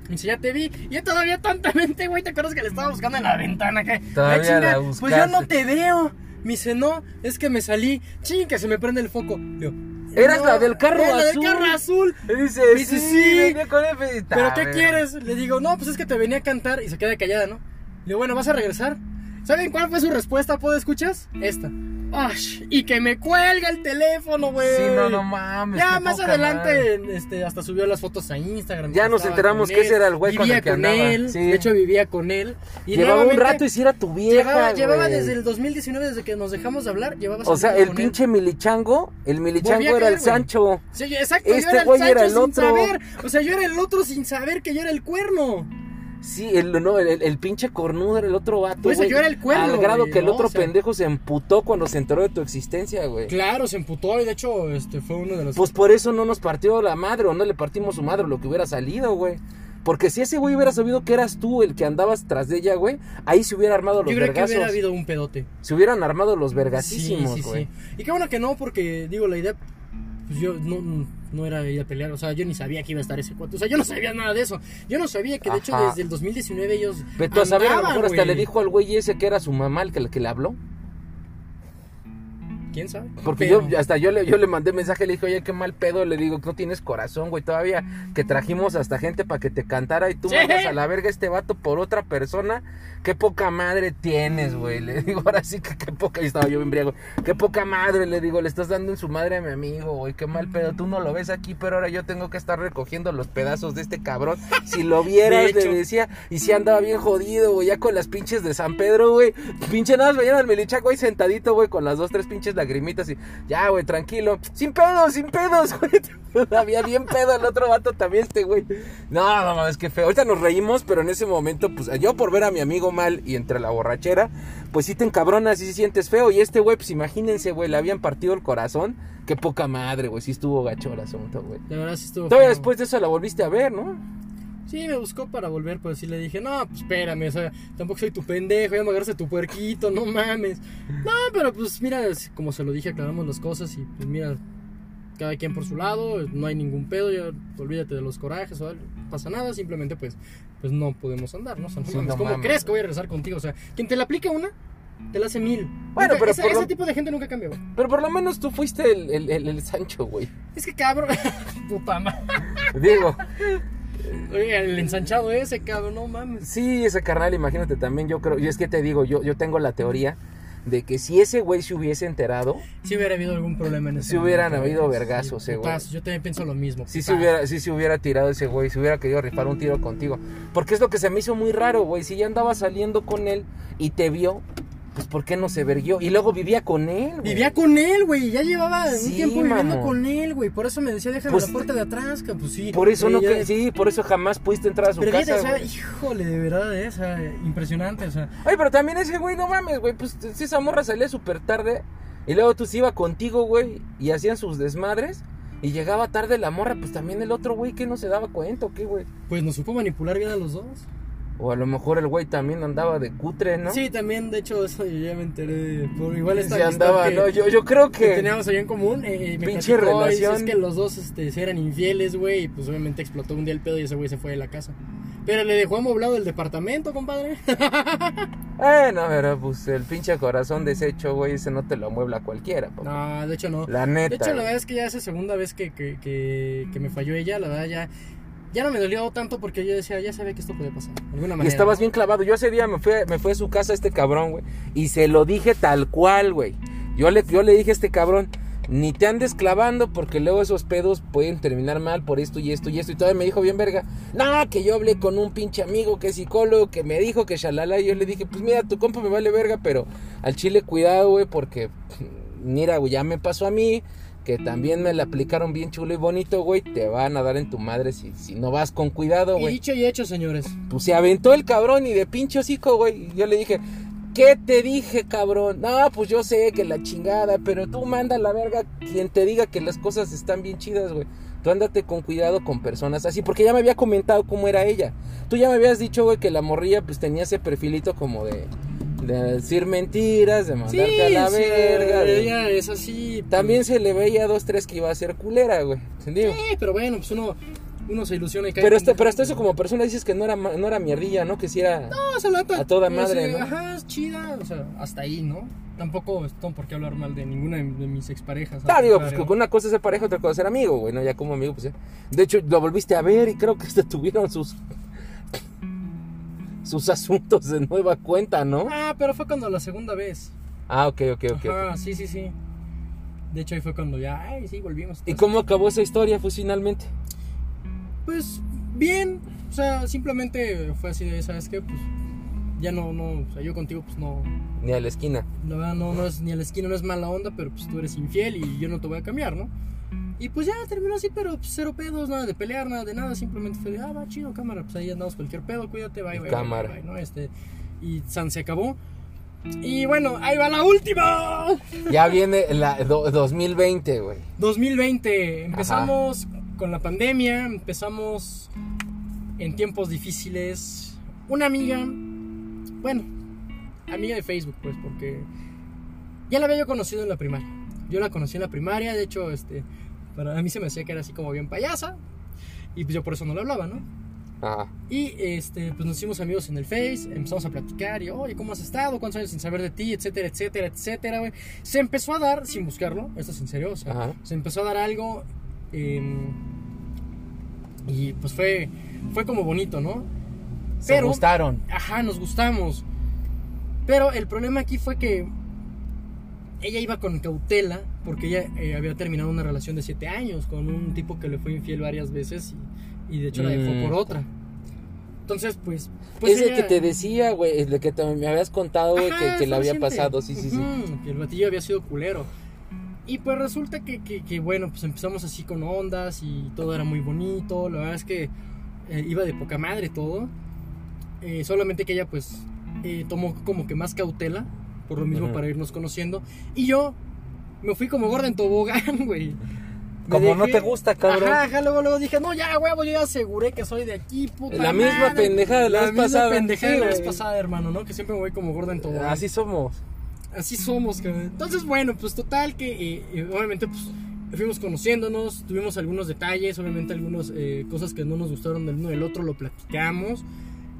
Me dice, ya te vi. Y yo todavía tontamente, güey, ¿te acuerdas que le estaba buscando en la ventana? Que, Todavía "Ay, chinga, la Pues yo buscaste. no te veo. Me dice, no, es que me salí. Ching, que se me prende el foco. Le digo, Eras "No, la del carro era la azul. del carro azul. Y dice, Me dice, sí, sí. venía con F. ¿Pero qué quieres? Le digo, no, pues es que te venía a cantar. Y se queda callada, ¿no? Le digo, bueno, ¿vas a regresar? ¿Saben cuál fue su respuesta? ¿Puedo escuchas? Esta. Ay, y que me cuelga el teléfono, güey. Sí, no, no mames. Ya más adelante, este, hasta subió las fotos a Instagram. Ya nos enteramos que ese era el güey con el que con andaba, él. sí. De hecho, vivía con él. Y Llevaba un rato y si era tu vieja. Llevaba, llevaba desde el 2019, desde que nos dejamos de hablar. Llevaba O sea, el él. pinche milichango, el milichango era el güey. Sancho. Sí, exacto, Este yo era el güey Sancho era el sin otro. saber. O sea, yo era el otro sin saber que yo era el cuerno. Sí, el, no, el, el pinche cornudo era el otro vato. Güey. yo era el cuerno, Al grado güey, que el ¿no? otro O sea- pendejo se emputó cuando se enteró de tu existencia, güey. Claro, se emputó y de hecho este, fue uno de los... Pues por eso no nos partió la madre o no le partimos su madre lo que hubiera salido, güey. Porque si ese güey hubiera sabido que eras tú el que andabas tras de ella, güey, ahí se hubiera armado los yo creo que hubiera habido un pedote. Se hubieran armado los Sí, vergasísimos, sí, güey. sí. Y qué bueno que no, porque digo, la idea, pues yo no, no era ir a pelear, o sea, yo ni sabía que iba a estar ese cuate, o sea, yo no sabía nada de eso. Yo no sabía que de hecho desde el 2019 ellos Vete a saber, a lo hasta le dijo al güey ese que era su mamá el que, el que le habló. ¿Quién sabe? Porque Pero- yo hasta yo le, yo le mandé mensaje, le dije, oye, qué mal pedo, le digo, no tienes corazón, güey, todavía que trajimos hasta gente para que te cantara y tú Sí. mandas a la verga este vato por otra persona, qué poca madre tienes, güey, le digo, ahora sí que qué poca, y estaba yo embriago, qué poca madre, le digo, le estás dando en su madre a mi amigo, güey, qué mal pedo, tú no lo ves aquí, pero ahora yo tengo que estar recogiendo los pedazos de este cabrón, si lo vieras, De le decía, y si andaba bien jodido, güey, ya con las pinches de San Pedro, güey, pinche nada más veían al Melichaco ahí sentadito, güey, con las dos, tres pinches lagrimitas y, ya, güey, tranquilo, sin pedos, sin pedos, güey, había bien pedo el otro vato también, este, güey, no, no mames, qué feo, ahorita nos reímos, pero en ese momento, pues, yo por ver a mi amigo mal y entre la borrachera, pues sí te encabronas y sí sientes feo, y este güey, pues imagínense, güey, le habían partido el corazón, qué poca madre, güey, sí estuvo gacho el asunto, güey. De verdad sí estuvo Todavía feo. después de eso la volviste a ver, ¿no? Sí, me buscó para volver, pero sí le dije, no, pues espérame, o sea, tampoco soy tu pendejo, ya me agarraste tu puerquito, no mames. No, pero pues mira, como se lo dije, aclaramos las cosas y pues mira, cada quien por su lado, no hay ningún pedo, ya olvídate de los corajes o algo, no pasa nada, simplemente pues, pues no podemos andar, ¿no? O sea, no Sí, mames, no ¿Cómo mames. crees que voy a regresar contigo? O sea, quien te la aplique una, te la hace mil. Bueno, Nunca- pero ese, por lo- ese tipo de gente nunca cambia, güey. Pero por lo menos tú fuiste el, el, el- el Sancho, güey. Es que cabrón, puta madre. Digo, Oye, el ensanchado ese, cabrón, no mames. sí, ese carnal, imagínate también, yo creo, y es que te digo, yo, yo tengo la teoría de que si ese güey se hubiese enterado, Si hubiera habido algún problema en ese Si hubieran habido vergazos, Sí, eh, güey. Yo también pienso lo mismo. sí se hubiera, sí se hubiera tirado ese güey, si hubiera querido rifar un tiro contigo. Porque es lo que se me hizo muy raro, güey. Si ya andaba saliendo con él y te vio, pues ¿por qué no se verguió? Y luego vivía con él, güey. Vivía con él, güey. Ya llevaba Sí, un tiempo viviendo con él, güey. Por eso me decía, déjame Pues, la puerta de atrás, que pues sí. Por eso Pero no, que, sí, por eso jamás pudiste entrar a su Pero casa. fíjate, o sea, híjole, de verdad, eh, o sea, impresionante, o sea. Oye, pero también ese güey, no mames, güey. Pues si esa morra salía súper tarde. Y luego tú se iba contigo, güey. Y hacían sus desmadres. Y llegaba tarde la morra. Pues también el otro güey que no se daba cuenta, ¿o qué, güey? Pues nos supo manipular bien a los dos. O a lo mejor el güey también andaba de cutre, ¿no? Sí, también, de hecho, eso yo ya me enteré. Por igual esta Sí, andaba, que- no, yo, yo creo que que... teníamos ahí en común. Eh, me Pinche platicó, relación. Es que los dos este, eran infieles, güey. Y pues obviamente explotó un día el pedo y ese güey se fue de la casa. Pero le dejó amoblado el departamento, compadre. Bueno, pero pues el pinche corazón deshecho, güey, ese no te lo amuebla cualquiera, papá. no, de hecho no. La neta. De hecho, la verdad es que ya esa segunda vez que, que, que, que me falló ella, la verdad ya, ya no me dolió tanto porque yo decía, ya sabía que esto podía pasar. Alguna Y manera. estabas bien clavado. Yo ese día me fui, me fui a su casa este cabrón, güey. Y se lo dije tal cual, güey. Yo le, yo le dije a este cabrón, ni te andes clavando porque luego esos pedos pueden terminar mal por esto y esto y esto. Y todavía me dijo bien verga, no, que yo hablé con un pinche amigo que es psicólogo, que me dijo que shalala. Y yo le dije, pues mira, tu compa me vale verga, pero al chile cuidado, güey, porque mira, güey, ya me pasó a mí. Que también me la aplicaron bien chulo y bonito, güey. Te van a dar en tu madre si, si no vas con cuidado, Y güey dicho y hecho, señores. pues se aventó el cabrón y de pinche hocico, güey. Y yo le dije, ¿qué te dije, cabrón? No, pues yo sé que la chingada, pero tú manda la verga quien te diga que las cosas están bien chidas, güey. Tú ándate con cuidado con personas así, porque ya me había comentado cómo era ella. Tú ya me habías dicho, güey, que la morrilla pues tenía ese perfilito como de, de decir mentiras, de mandarte a la sí, verga. de- Ella es así. También se le veía dos, tres que iba a ser culera, güey. ¿Entendido? Sí, pero bueno, pues uno, uno se ilusiona y cae. Pero, este, pendejo. pero hasta eso como persona dices que no era, no era mierdilla, ¿no? Que si era... No, esa lata. A toda madre, sí, ¿no? Ajá, es chida. O sea, hasta ahí, ¿no? Tampoco tengo por qué hablar mal de ninguna de, de mis exparejas. Claro, al digo, pues que una cosa es ser pareja, otra cosa es ser amigo, güey, ¿no? Ya como amigo, pues ya. De hecho, lo volviste a ver y creo que hasta tuvieron sus. Sus asuntos de nueva cuenta, ¿no? Ah, pero fue cuando la segunda vez. Ah, ok, ok, ok. ok. Ajá, sí, sí, sí. De hecho, ahí fue cuando ya, ay, sí, volvimos. ¿Y cómo acabó esa historia, pues finalmente? Pues, bien. O sea, simplemente fue así de, ¿sabes qué? Pues, ya no, no, o sea, yo contigo, pues no. Ni a la esquina. La verdad, no, no es ni a la esquina, no es mala onda, pero pues tú eres infiel y yo no te voy a cambiar, ¿no? Y pues ya terminó así, pero pues, cero pedos, nada de pelear, nada de nada, simplemente fue de, ah, va chido, cámara, pues ahí andamos cualquier pedo, cuídate, bye, bye, bye, Cámara. bye, bye, ¿no? Este, y San se acabó. Y bueno, ahí va la última. Ya viene la do- 2020, güey. 2020, empezamos con la pandemia, empezamos en tiempos difíciles. Una amiga, bueno, amiga de Facebook, pues, porque ya la había yo conocido en la primaria. Yo la conocí en la primaria, de hecho, este, a mí se me hacía que era así como bien payasa, y pues yo por eso no le hablaba, ¿no? Ajá. Y este, pues nos hicimos amigos en el Face, empezamos a platicar y, oye, ¿cómo has estado? ¿Cuántos años sin saber de ti? Etcétera, etcétera, etcétera, güey. Se empezó a dar, sin buscarlo, esto es en serio, o sea, Ajá. se empezó a dar algo eh, y pues fue, fue como bonito, ¿no? Se Pero- gustaron. Ajá, nos gustamos. Pero el problema aquí fue que ella iba con cautela porque ella eh, había terminado una relación de 7 años con un tipo que le fue infiel varias veces y, y de hecho la dejó Mm. por otra. Entonces, pues... pues es el ella- que te decía, güey, el que te- me habías contado, güey, que, que le había reciente. pasado, sí, sí, sí. Que el batillo había sido culero. Y pues resulta que, que- que, bueno, pues empezamos así con ondas y todo era muy bonito. La verdad es que eh, iba de poca madre todo. Eh, solamente que ella pues eh, tomó como que más cautela, por lo mismo para irnos conociendo. Y yo me fui como gorda en tobogán, güey. Como no te gusta, cabrón. Ajá, ajá, luego, luego dije, no, ya, huevo, yo ya aseguré que soy de aquí, puta La misma madre". pendejada de la vez misma pasada. pendejada de Sí, la vez pasada, hermano, ¿no? Que siempre me voy como gorda en tobogán. Así somos. Así somos, cabrón. Entonces, bueno, pues total que eh, eh, obviamente pues fuimos conociéndonos, tuvimos algunos detalles, obviamente algunas eh, cosas que no nos gustaron del uno del otro, lo platicamos.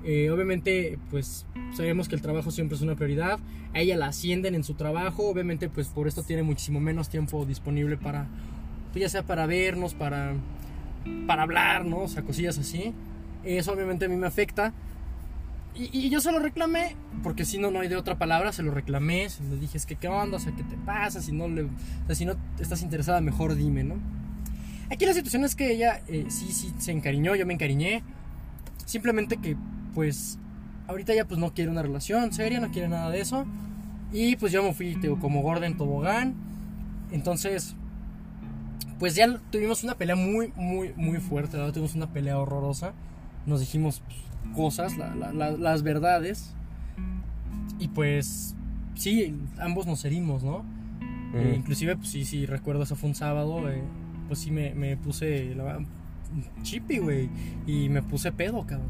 Eh, obviamente, pues sabemos que el trabajo siempre es una prioridad. A ella la ascienden en su trabajo, obviamente pues por esto tiene muchísimo menos tiempo disponible para, pues, ya sea para vernos, para, para hablar, ¿no? O cosillas así. Eso obviamente a mí me afecta. Y, yo se lo reclamé, porque si no, no hay de otra palabra, se lo reclamé, se le dije, es que qué onda, o sea, qué te pasa, si no, le, o sea, si no estás interesada, mejor dime, ¿no? Aquí la situación es que ella eh, sí, sí, se encariñó, yo me encariñé, simplemente que, pues, ahorita ya pues no quiere una relación seria, no quiere nada de eso, y pues yo me fui digo, como gorda en tobogán, entonces, pues ya tuvimos una pelea muy, muy, muy fuerte, la verdad, tuvimos una pelea horrorosa, nos dijimos pues, cosas, la- la- la- las verdades. Y pues sí, ambos nos herimos, ¿no? Eh, Ujú. inclusive, pues sí, sí, recuerdo, eso fue un sábado, eh, pues sí me, me puse la chippy, güey, y me puse pedo, cabrón.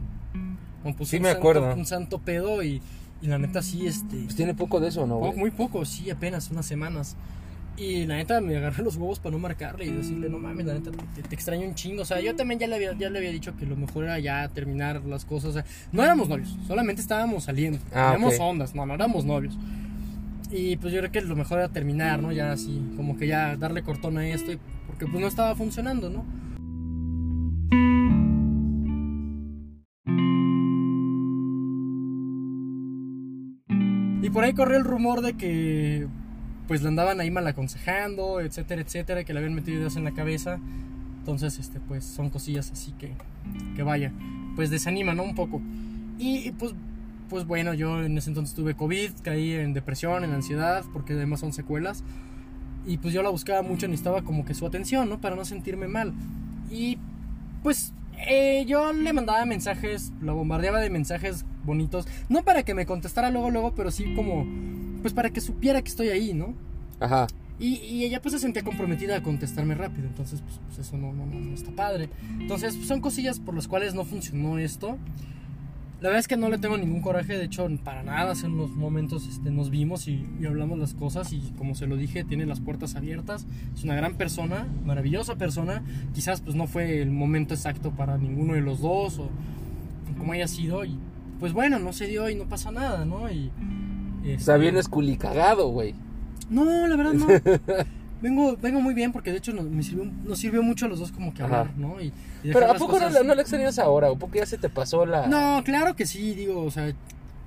Puse Sí, un me santo- acuerdo. Un santo pedo y, y la neta sí, este... Pues tiene poco de eso, ¿no, güey? muy poco, sí, apenas unas semanas. Y la neta me agarré los huevos para no marcarle y decirle, no mames, la neta te, te extraño un chingo. O sea, yo también ya le, había, ya le había dicho que lo mejor era ya terminar las cosas. O sea, no éramos novios, solamente estábamos saliendo. Ah, ok. ondas, no, no éramos novios. Y pues yo creo que lo mejor era terminar, ¿no? Ya así, como que ya darle cortón a esto, porque pues no estaba funcionando, ¿no? Y por ahí corrió el rumor de que pues le andaban ahí mal aconsejando, etcétera, etcétera, que le habían metido ideas en la cabeza. Entonces, este, pues son cosillas así que, que vaya, pues desanima, ¿no? Un poco. Y, y, pues, pues bueno, yo en ese entonces tuve COVID, caí en depresión, en ansiedad, porque además son secuelas. Y pues yo la buscaba mucho, necesitaba como que su atención, ¿no? Para no sentirme mal. Y pues eh, yo le mandaba mensajes, la bombardeaba de mensajes bonitos, no para que me contestara luego, luego, pero sí como, pues para que supiera que estoy ahí, ¿no? Ajá. Y, y ella pues se sentía comprometida a contestarme rápido, entonces pues, pues, eso no, no, no, no está padre. Entonces pues, son cosillas por las cuales no funcionó esto. La verdad es que no le tengo ningún coraje, de hecho para nada, hace unos momentos este, nos vimos y, y hablamos las cosas y como se lo dije, tiene las puertas abiertas, es una gran persona, maravillosa persona, quizás pues no fue el momento exacto para ninguno de los dos o como haya sido y pues bueno, no se dio y no pasa nada, ¿no? Y, O sea, este, vienes culicagado, güey. no, la verdad no. Vengo, vengo muy bien porque de hecho nos, me sirvió, nos sirvió mucho a los dos como que hablar. ¿no? Y, y Pero ¿a poco no, cosas- no extrañas ahora? ¿O poco ya se te pasó la...? No, claro que sí, digo, o sea,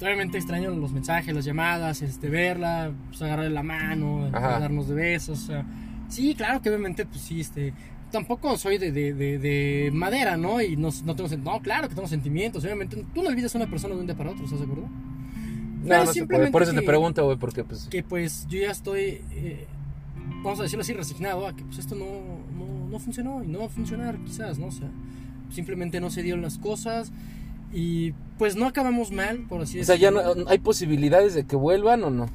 obviamente extraño los mensajes, las llamadas, este, verla, pues agarrarle la mano, Ajá. darnos de besos, o sea, sí, claro que obviamente, pues sí, este, tampoco soy de, de, de, de madera, ¿no? Y no, no tengo, no, claro que tengo sentimientos, obviamente, tú no olvidas a una persona de un día para otro, ¿estás de acuerdo? No, Pero no se puede. simplemente Por eso te pregunto, güey, porque pues... que pues yo ya estoy, eh, vamos a decirlo así, resignado a que pues esto no, no, no funcionó y no va a funcionar quizás, ¿no? O sea, simplemente no se dieron las cosas y pues no acabamos mal, por así O sea, ya decirlo. no, hay posibilidades de que vuelvan o no.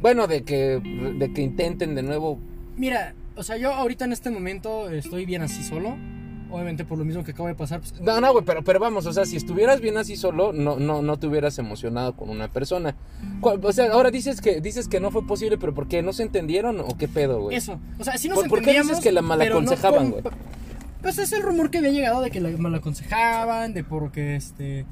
Bueno, de que, de que intenten de nuevo. Mira, o sea, yo ahorita en este momento estoy bien así solo, obviamente por lo mismo que acaba de pasar, pues, No, no, güey, pero, pero vamos, o sea, si estuvieras bien así solo, no, no, no te hubieras emocionado con una persona. ¿Cuál- O sea, ahora dices que, dices que no fue posible, pero ¿por qué? ¿No se entendieron o qué pedo, güey? eso, o sea, sí nos ¿Por- por qué dices que la malaconsejaban, con- güey? Pues es el rumor que había llegado de que la malaconsejaban, de porque este...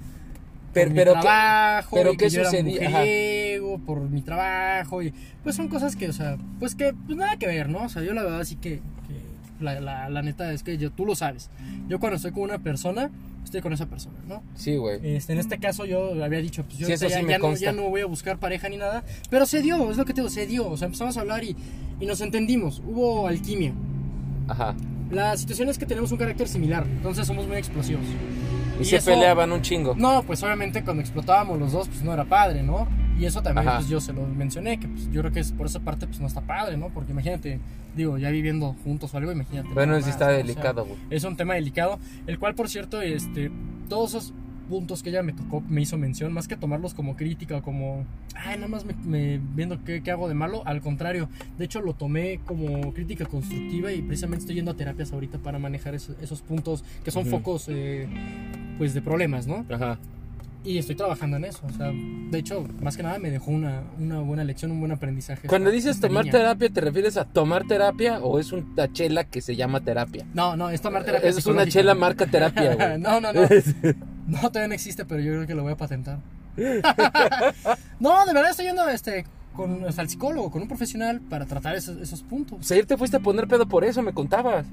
Pero- por pero mi qué- trabajo, pero y qué yo sucedía, mujeriego, por mi trabajo, y pues son cosas que, o sea, pues que, pues nada que ver, ¿no? O sea, yo la verdad sí que, que la, la, la neta es que yo, tú lo sabes, yo cuando estoy con una persona, estoy con esa persona, ¿no? Sí, güey. Este, en este caso yo había dicho, pues yo Sí, sí ya, no, consta. ya no voy a buscar pareja ni nada, pero se dio, es lo que te digo, se dio, o sea, empezamos a hablar y, y nos entendimos, hubo alquimia. Ajá. La situación es que tenemos un carácter similar, entonces somos muy explosivos. Y, Y se eso- peleaban un chingo. No, pues obviamente cuando explotábamos los dos, pues no era padre, ¿no? Y eso también, pues yo se lo mencioné, que pues yo creo que es por esa parte, pues no está padre, ¿no? Porque imagínate, digo, ya viviendo juntos o algo, imagínate. Bueno, sí más, está ¿no? O sea, delicado, güey. es un tema delicado, el cual, por cierto, este, todos esos puntos que ella me tocó, me hizo mención, más que tomarlos como crítica o como, ay, nada más me, me- viendo qué, qué hago de malo, al contrario, de hecho lo tomé como crítica constructiva y precisamente estoy yendo a terapias ahorita para manejar esos, esos puntos que son Ujú. focos, eh, pues, de problemas, ¿no? Ajá. Y estoy trabajando en eso, o sea, de hecho, más que nada me dejó una, una buena lección, un buen aprendizaje. Cuando dices tomar niña. terapia, ¿te refieres a tomar terapia o es una chela que se llama terapia? No, no, es tomar terapia Es una chela marca terapia, güey. no, no, no. No, todavía no existe, pero yo creo que lo voy a patentar. no, de verdad estoy yendo este, con, psicólogo, con un profesional para tratar esos, esos puntos. O sea, ayer te fuiste a poner pedo por eso, me contabas.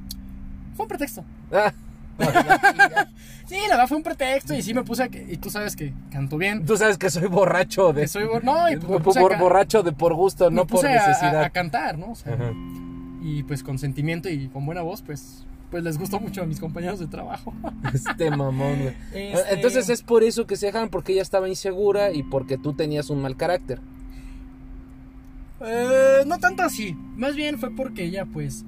Fue un pretexto. Ah. Sí, la verdad fue un pretexto y sí me puse a que, y tú sabes que canto bien. Tú sabes que soy borracho de... Que soy, no, y pues por, a borracho de por gusto, no por necesidad. A, a cantar, ¿no? O sea, Ajá. y pues con sentimiento y con buena voz, pues, pues les gustó mucho a mis compañeros de trabajo. Este mamón, güey. Este- Entonces es por eso que se dejan, porque ella estaba insegura y porque tú tenías un mal carácter. Eh, no tanto así. Más bien fue porque ella, pues,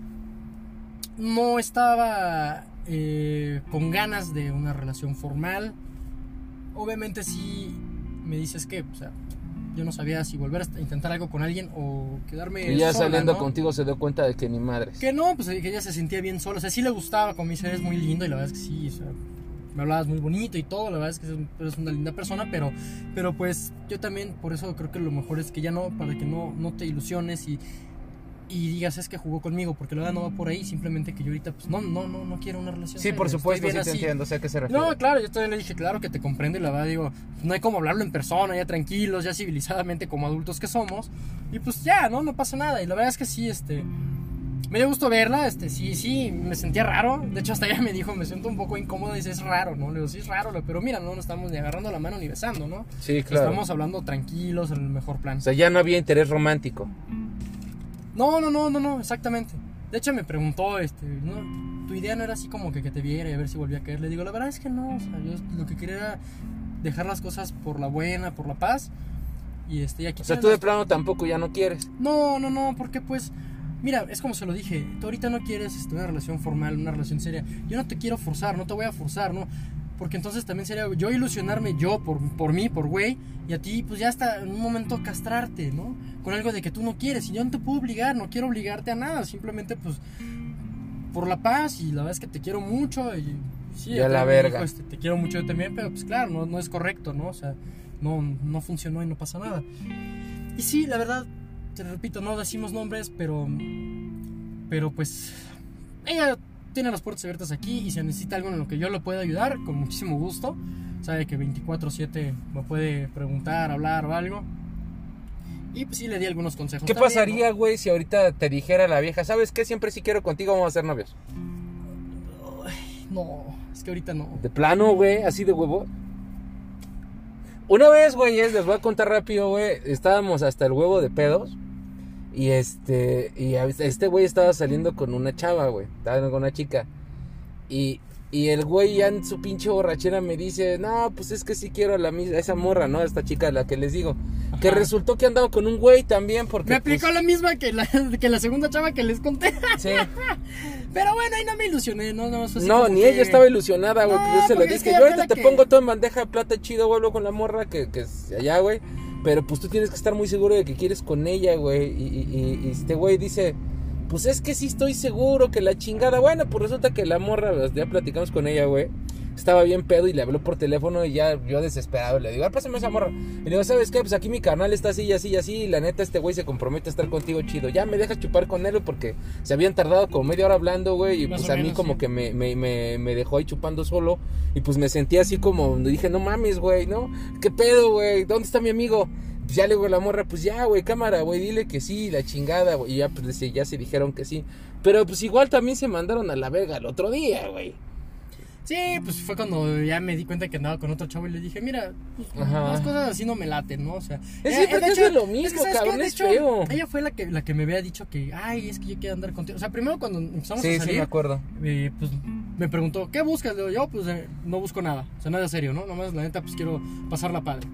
no estaba eh, con ganas de una relación formal. Obviamente sí me dices que, o sea, yo no sabía si volver a intentar algo con alguien o quedarme Y ya sola, saliendo ¿no? contigo se dio cuenta de que ni madres. Que no, pues que ella se sentía bien sola. O sea, sí le gustaba con mis seres muy lindo y la verdad es que sí, o sea, me hablabas muy bonito y todo, la verdad es que eres una linda persona, pero, pero pues yo también, por eso creo que lo mejor es que ya no, para que no, no te ilusiones y, y digas es que jugó conmigo, porque la verdad no va por ahí, simplemente que yo ahorita pues no, no, no, no quiero una relación. Sí, por supuesto, sí te entiendo, sé a qué se refiere. No, claro, yo también le dije, claro que te comprendo y la verdad digo, no hay como hablarlo en persona, ya tranquilos, ya civilizadamente como adultos que somos, y pues ya, ¿no? No pasa nada, y la verdad es que sí, este, me dio gusto verla, este, sí, sí, me sentía raro, de hecho hasta ella me dijo, me siento un poco incómodo, y dice, es raro, ¿no? Le digo, sí, es raro, pero mira, no nos estamos ni agarrando la mano ni besando, ¿no? Sí, claro. Estamos hablando tranquilos, en el mejor plan. O sea, ya no había interés romántico. No, no, no, no, no, exactamente. De hecho me preguntó, este, no, tu idea no era así como que, que te viera y a ver si volvía a caer. Le digo, la verdad es que no, o sea, yo lo que quería era dejar las cosas por la buena, por la paz. Y este, y aquí O sea, tú de plano tampoco ya no quieres. No, no, no, porque pues, mira, es como se lo dije, tú ahorita no quieres este, una relación formal, una relación seria. Yo no te quiero forzar, no te voy a forzar, ¿no? Porque entonces también sería yo ilusionarme yo por, por mí, por güey, y a ti pues ya hasta en un momento castrarte, ¿no? Con algo de que tú no quieres. Y yo no te puedo obligar, no quiero obligarte a nada, simplemente pues por la paz y la verdad es que te quiero mucho y sí, Ya la verga. este, te quiero mucho yo también, pero pues claro, no, no es correcto, ¿no? O sea, no, no funcionó y no pasa nada. Y sí, la verdad, te repito, no decimos nombres, pero pero pues ella tiene las puertas abiertas aquí y si necesita algo en lo que yo le pueda ayudar, con muchísimo gusto. Sabe que 24/7 me puede preguntar, hablar o algo. Y pues sí le di algunos consejos. ¿Qué también, pasaría, güey, si ahorita te dijera la vieja, ¿sabes qué? Siempre sí quiero contigo, vamos a ser novios. ¿no? No, es que ahorita no. De plano, güey, así de huevo. Una vez, güey, les voy a contar rápido, güey. Estábamos hasta el huevo de pedos. Y este, y este güey estaba saliendo con una chava, güey. Estaba con una chica. Y, y el güey ya en su pinche borrachera me dice, no, pues es que sí quiero a la a esa morra, ¿no? A esta chica a la que les digo. Que resultó que andaba con un güey también porque... Me aplicó pues, la misma que la, que la segunda chava que les conté. sí. Pero bueno, ahí no me ilusioné, ¿no? No, como ni que- ella estaba ilusionada, güey. No, pues yo se lo es dije. que Yo ahorita te que- pongo todo en bandeja de plata chido, güey, hablo con la morra que, que es allá, güey. Pero pues tú tienes que estar muy seguro de que quieres con ella, güey. Y, y- y- este güey dice, pues es que sí estoy seguro que la chingada. Bueno, pues resulta que la morra, pues, ya platicamos con ella, güey. Estaba bien pedo y le habló por teléfono y ya yo desesperado le digo, ah, pásame esa morra. Y le digo, ¿sabes qué? Pues aquí mi canal está así y así y así. Y la neta, este güey se compromete a estar contigo chido. Ya me dejas chupar con él porque se habían tardado como media hora hablando, güey. Y Más pues a mí menos, como sí. que me, me, me, me dejó ahí chupando solo. Y pues me sentí así como, dije, no mames, güey, ¿no? ¿Qué pedo, güey? ¿Dónde está mi amigo? Pues ya le digo a la morra, pues ya, güey, cámara, güey, dile que sí, la chingada, güey. Y ya, pues ya se dijeron que sí. Pero pues igual también se mandaron a la verga el otro día, güey. Sí, pues fue cuando ya me di cuenta que andaba con otro chavo y le dije, mira, pues, las cosas así no me laten, ¿no? O sea, Es sí, porque de es hecho- de lo mismo, ¿sabes qué? cabrón, De es hecho, feo. Ella fue la que, la que me había dicho que, ay, es que yo quiero andar contigo. O sea, primero cuando empezamos Sí, a sí, salir, me acuerdo. eh, pues me preguntó, ¿qué buscas? Le digo, yo, pues eh, no busco nada. O sea, nada serio, ¿no? Nomás, la neta, pues quiero pasarla padre.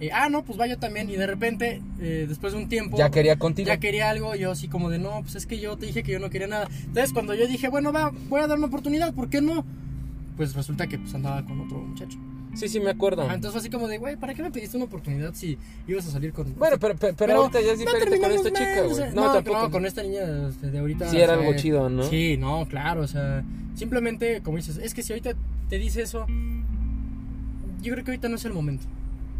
Eh, ah, no, pues va yo también. Y de repente, eh, después de un tiempo. Ya quería contigo. Ya quería algo, yo así como de no, pues es que yo te dije que yo no quería nada. Entonces cuando yo dije, bueno, va, voy a dar una oportunidad, ¿por qué no? Pues resulta que pues andaba con otro muchacho. Sí, sí, me acuerdo. Ajá, entonces fue así como de, güey, ¿para qué me pediste una oportunidad si ibas a salir con... Bueno, pero, pero, pero ahorita ya es diferente con terminamos esta chica, o güey. sea, No, no, tampoco. no, con esta niña de, de ahorita. Sí, o era sea, algo chido, ¿no? Sí, no, claro, o sea, simplemente, como dices, es que si ahorita te dice eso, yo creo que ahorita no es el momento.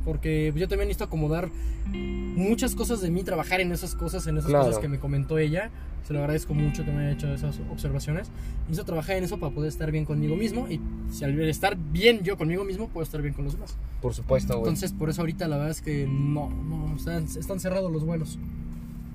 Porque yo también necesito acomodar muchas cosas de mí, trabajar en esas cosas, en esas Claro. cosas que me comentó ella. Se lo agradezco mucho que me haya hecho esas observaciones. Necesito trabajar en eso para poder estar bien conmigo mismo. Y si al estar bien yo conmigo mismo, puedo estar bien con los demás. Por supuesto, güey. Entonces, por eso ahorita la verdad es que no, no, están, están cerrados los vuelos.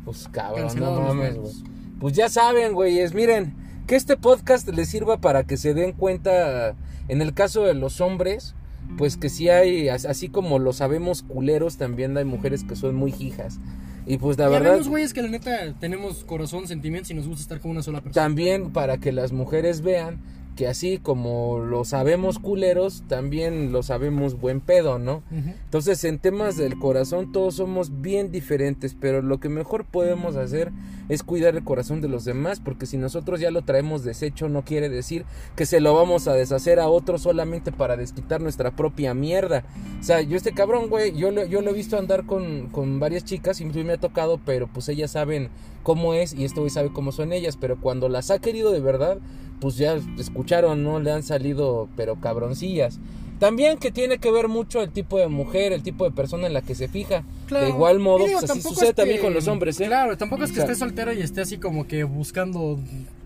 Pues cabrón, no mames, güey. Pues ya saben, güeyes, miren, que este podcast les sirva para que se den cuenta, en el caso de los hombres, pues que sí hay, as- así como lo sabemos culeros, también hay mujeres que son muy hijas. Y pues la y verdad, habemos güeyes que la neta tenemos corazón, sentimientos y nos gusta estar con una sola persona. también para que las mujeres vean que así como lo sabemos culeros, también lo sabemos buen pedo, ¿no? Entonces, en temas del corazón, todos somos bien diferentes, pero lo que mejor podemos hacer es cuidar el corazón de los demás, porque si nosotros ya lo traemos deshecho, no quiere decir que se lo vamos a deshacer a otro solamente para desquitar nuestra propia mierda. O sea, yo este cabrón, güey, yo lo, yo lo he visto andar con, con varias chicas y me ha tocado, pero pues ellas saben cómo es y este güey sabe cómo son ellas, pero cuando las ha querido de verdad, pues ya escucharon, ¿no? Le han salido, pero cabroncillas. También que tiene que ver mucho el tipo de mujer, el tipo de persona en la que se fija. De igual modo, digo, pues así sucede es que- también con los hombres, ¿eh? Claro, tampoco es que esté soltero y esté así como que buscando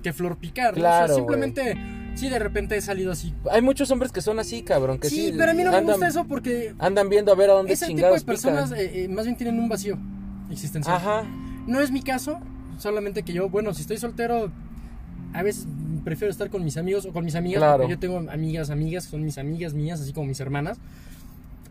que flor picar. ¿no? Claro, O sea, simplemente, sí, de repente he salido así. Hay muchos hombres que son así, cabrón, que sí, sí, pero a mí no me andan, gusta eso porque andan viendo a ver a dónde ese tipo chingados de personas eh, eh, más bien tienen un vacío existencial. Ajá. No es mi caso, solamente que yo, bueno, si estoy soltero, a veces prefiero estar con mis amigos o con mis amigas, Claro. porque yo tengo amigas, amigas, son mis amigas mías, así como mis hermanas.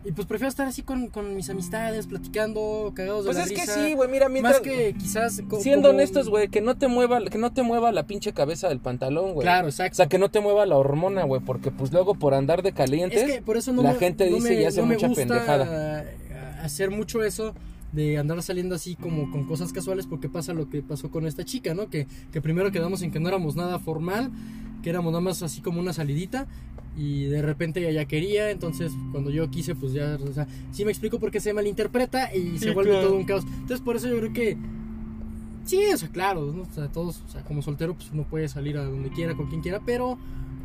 Y pues prefiero estar así con, con mis amistades, platicando, cagados de Pues la es que sí, güey, mira, mientras Más que quizás... siendo como- honestos, güey, que no te mueva que no te mueva la pinche cabeza del pantalón, güey. Claro, O exacto. sea, que no te mueva la hormona, güey, porque pues luego por andar de calientes Es que por eso no la me- gente no dice me- y hace no me mucha gusta pendejada. hacer mucho eso de andar saliendo así como con cosas casuales porque pasa lo que pasó con esta chica, ¿no? Que, que primero quedamos en que no éramos nada formal, que éramos nada más así como una salidita y de repente ella ya quería, entonces cuando yo quise pues ya, o sea, sí me explico por qué se malinterpreta y se vuelve claro. todo un caos. Entonces por eso yo creo que sí, o sea, claro, ¿no? o sea, todos, o sea, como soltero pues uno puede salir a donde quiera, con quien quiera, pero,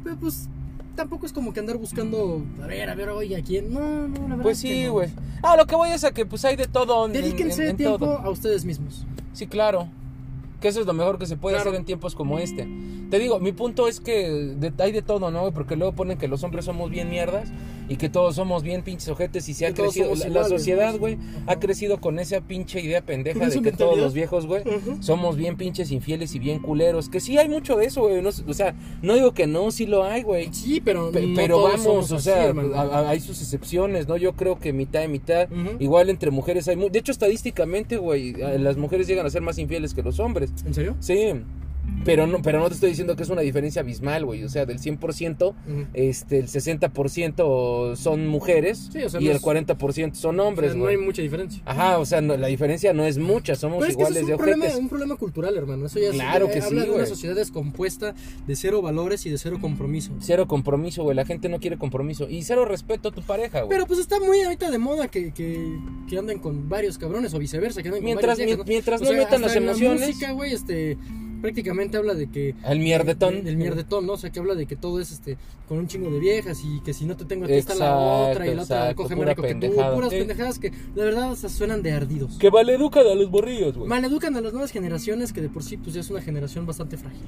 pero pues tampoco es como que andar buscando, a ver, a ver, oye, ¿a quién? No, no, la verdad. Pues sí, no. güey. Ah, lo que voy es a que pues hay de todo en, Dedíquense en- en tiempo todo. a ustedes mismos. Sí, claro. Que eso es lo mejor que se puede Claro. hacer en tiempos como este. Te digo, mi punto es que de- hay de todo, ¿no? Porque luego ponen que los hombres somos bien mierdas y que todos somos bien pinches ojetes y se ha crecido. La, sociedad, güey, ha crecido con esa pinche idea pendeja de que todos los viejos, güey, somos bien pinches infieles y bien culeros. Que sí hay mucho de eso, güey. no- o sea, no digo que no, sí lo hay, güey. Sí, pero, Pe- no pero todos vamos, o sea, hermano. a- a- hay sus excepciones, ¿no? Yo creo que mitad de mitad, igual entre mujeres hay... mu- De hecho, estadísticamente, güey, las mujeres llegan a ser más infieles que los hombres. ¿En serio? Sí, pero no, pero no te estoy diciendo que es una diferencia abismal, güey. O sea, del 100%, Ujú. este, el 60% son mujeres Sí, o sea, y no el es- 40% son O hombres, sea, no hay mucha diferencia. Ajá, o sea, no- la diferencia no es mucha, somos Pero es que eso iguales es de un problema, ojetes. un problema cultural, hermano. Eso ya es- Claro que eh, sí, habla de una sociedad descompuesta de cero valores y de cero compromiso. Cero compromiso, güey. La gente no quiere compromiso. Y cero respeto a tu pareja, güey. Pero pues está muy ahorita de moda que, que, que anden con varios cabrones o viceversa, que anden con Mientras- viejas, mi- mientras O no metan las la emociones. música, güey, este, prácticamente habla de que... Al mierdetón. de- Del mierdetón, ¿no? O sea, que habla de que todo es este con un chingo de viejas y que si no te tengo aquí está la otra y la otra exacto, coge más que tú. Puras Sí. pendejadas que la verdad suenan de ardidos. Que maleducan a los borrillos, güey. Maleducan a las nuevas generaciones que de por sí pues ya es una generación bastante frágil.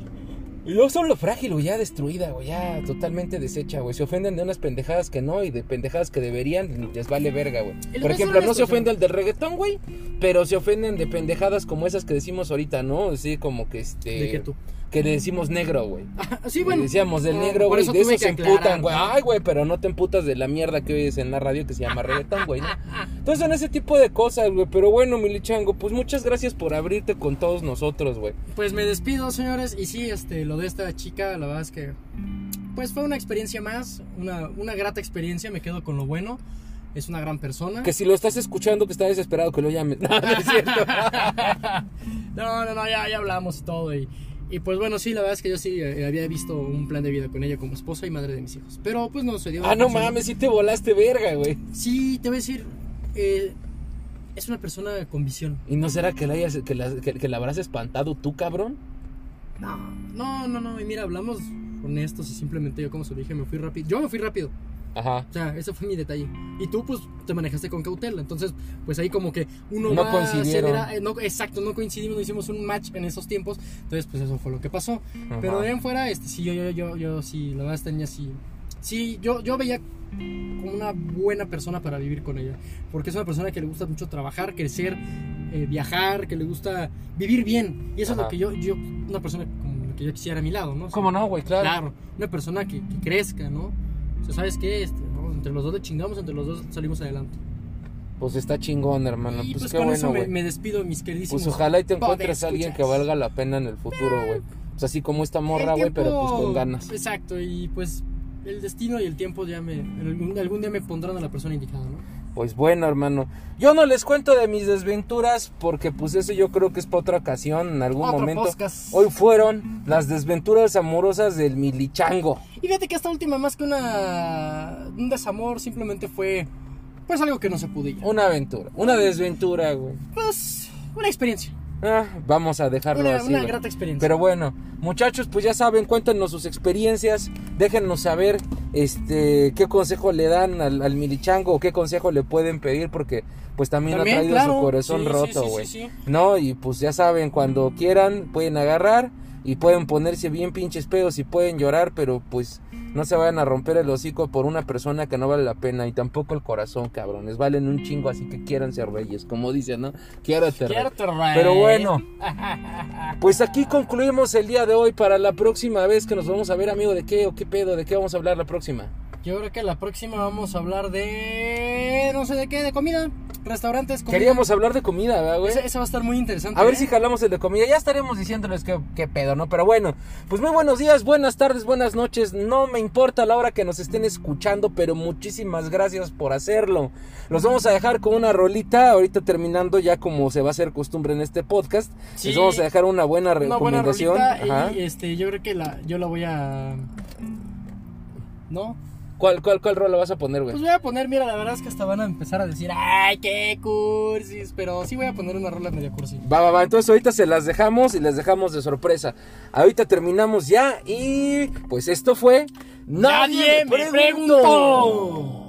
Y no solo frágil, güey, ya destruida, güey, ya totalmente deshecha, güey. Se ofenden de unas pendejadas que no y de pendejadas que deberían, les vale verga, güey. Por ejemplo, no se ofende el del reggaetón, güey, pero se ofenden de pendejadas como esas que decimos ahorita, ¿no? Así como que este... ¿De qué tú? Que le decimos negro, güey. sí, Le bueno. decíamos del negro, güey, de eso se emputan, güey. Ay, güey, pero no te emputas de la mierda que oyes en la radio que se llama reggaetón, güey, ¿no? Entonces son ese tipo de cosas, güey. Pero bueno, Milichango, pues muchas gracias por abrirte con todos nosotros, güey. Pues me despido, señores. Y sí, este, lo de esta chica, la verdad es que. Pues fue una experiencia más. Una, una grata experiencia. Me quedo con lo bueno. Es una gran persona. Que si lo estás escuchando, que está desesperado, que lo llames. No, no es cierto. No, no, no, ya, ya hablamos y todo. Y, y pues bueno, sí, la verdad es que yo sí eh, había visto un plan de vida con ella como esposa y madre de mis hijos. Pero pues no se dio. ah, no mames, sí te volaste verga, güey. Sí, te voy a decir. eh, es una persona con visión. ¿Y no será que la, hayas, que la, que, que la habrás espantado tú, cabrón? No, no, no, no. Y mira, hablamos honestos y simplemente yo, como se lo dije, me fui rápido. Yo me fui rápido. Ajá. O sea, ese fue mi detalle. Y tú, pues, te manejaste con cautela. Entonces, pues ahí como que uno No va coincidieron. acelera- eh, no, exacto, no coincidimos, no hicimos un match en esos tiempos. Entonces, pues eso fue lo que pasó. Ajá. Pero de ahí en fuera, este, sí, yo, yo, yo, yo, sí, la verdad tenía así. Sí, yo, yo veía como una buena persona para vivir con ella. Porque es una persona que le gusta mucho trabajar, crecer, eh, viajar, que le gusta vivir bien. Y eso es Ajá. lo que yo, yo, una persona como la que yo quisiera a mi lado, ¿no? ¿Cómo no, güey? Claro. Claro, una persona que, que crezca, ¿no? O sea, ¿sabes qué? Este, ¿no? Entre los dos le chingamos, entre los dos salimos adelante. Pues está chingón, hermano. y pues, pues qué con bueno, eso me, despido, mis queridísimos. Pues ojalá y te encuentres a alguien que valga la pena en el futuro, güey. Pues así como esta morra, güey, pero pues con ganas. Exacto, y pues el destino y el tiempo ya me. algún día me pondrán a la persona indicada, ¿no? Pues bueno, hermano. Yo no les cuento de mis desventuras porque pues eso yo creo que es para otra ocasión, en algún Otro momento. podcast. Hoy fueron las desventuras amorosas del Milichango. Y fíjate que esta última, más que una. un desamor, simplemente fue. Pues algo que no se pudo ya. Una aventura, una desventura, güey. Pues. una experiencia. Ah, vamos a dejarlo Una, así. una güey. grata experiencia. Pero bueno, muchachos, pues ya saben, cuéntenos sus experiencias, déjennos saber este qué consejo le dan al, al milichango o qué consejo le pueden pedir porque pues también, También, ha traído claro. su corazón Sí, roto, güey. sí, sí. No, y pues ya saben, cuando quieran pueden agarrar y pueden ponerse bien pinches pedos y pueden llorar, pero pues no se vayan a romper el hocico por una persona que no vale la pena y tampoco el corazón, cabrones. Valen un chingo, así que quieran ser reyes, como dicen, ¿no? Quiérate, rey. Pero bueno, pues aquí concluimos el día de hoy. Para la próxima vez que nos vamos a ver, amigo, ¿de qué o qué pedo? ¿De qué vamos a hablar la próxima? Yo creo que la próxima vamos a hablar de. No sé de qué, de comida. Restaurantes, comida. Queríamos hablar de comida, ¿verdad, güey? Ese va a estar muy interesante. A ver ¿eh? si jalamos el de comida. Ya estaremos diciéndoles qué, qué pedo, ¿no? Pero bueno, pues muy buenos días, buenas tardes, buenas noches. No me importa la hora que nos estén escuchando, pero muchísimas gracias por hacerlo. Los vamos a dejar con una rolita. Ahorita terminando, ya como se va a hacer costumbre en este podcast. Sí. Les vamos a dejar una buena Una buena recomendación. rolita Ajá. y este, yo creo que la, yo la voy a. ¿No? ¿Cuál, cuál, ¿Cuál rola vas a poner, güey? Pues voy a poner, mira, la verdad es que hasta van a empezar a decir, ¡ay, qué cursis! Pero sí voy a poner una rola medio cursi. Va, va, va. Entonces ahorita se las dejamos y les dejamos de sorpresa. Ahorita terminamos ya y pues esto fue... ¡Nadie me preguntó! I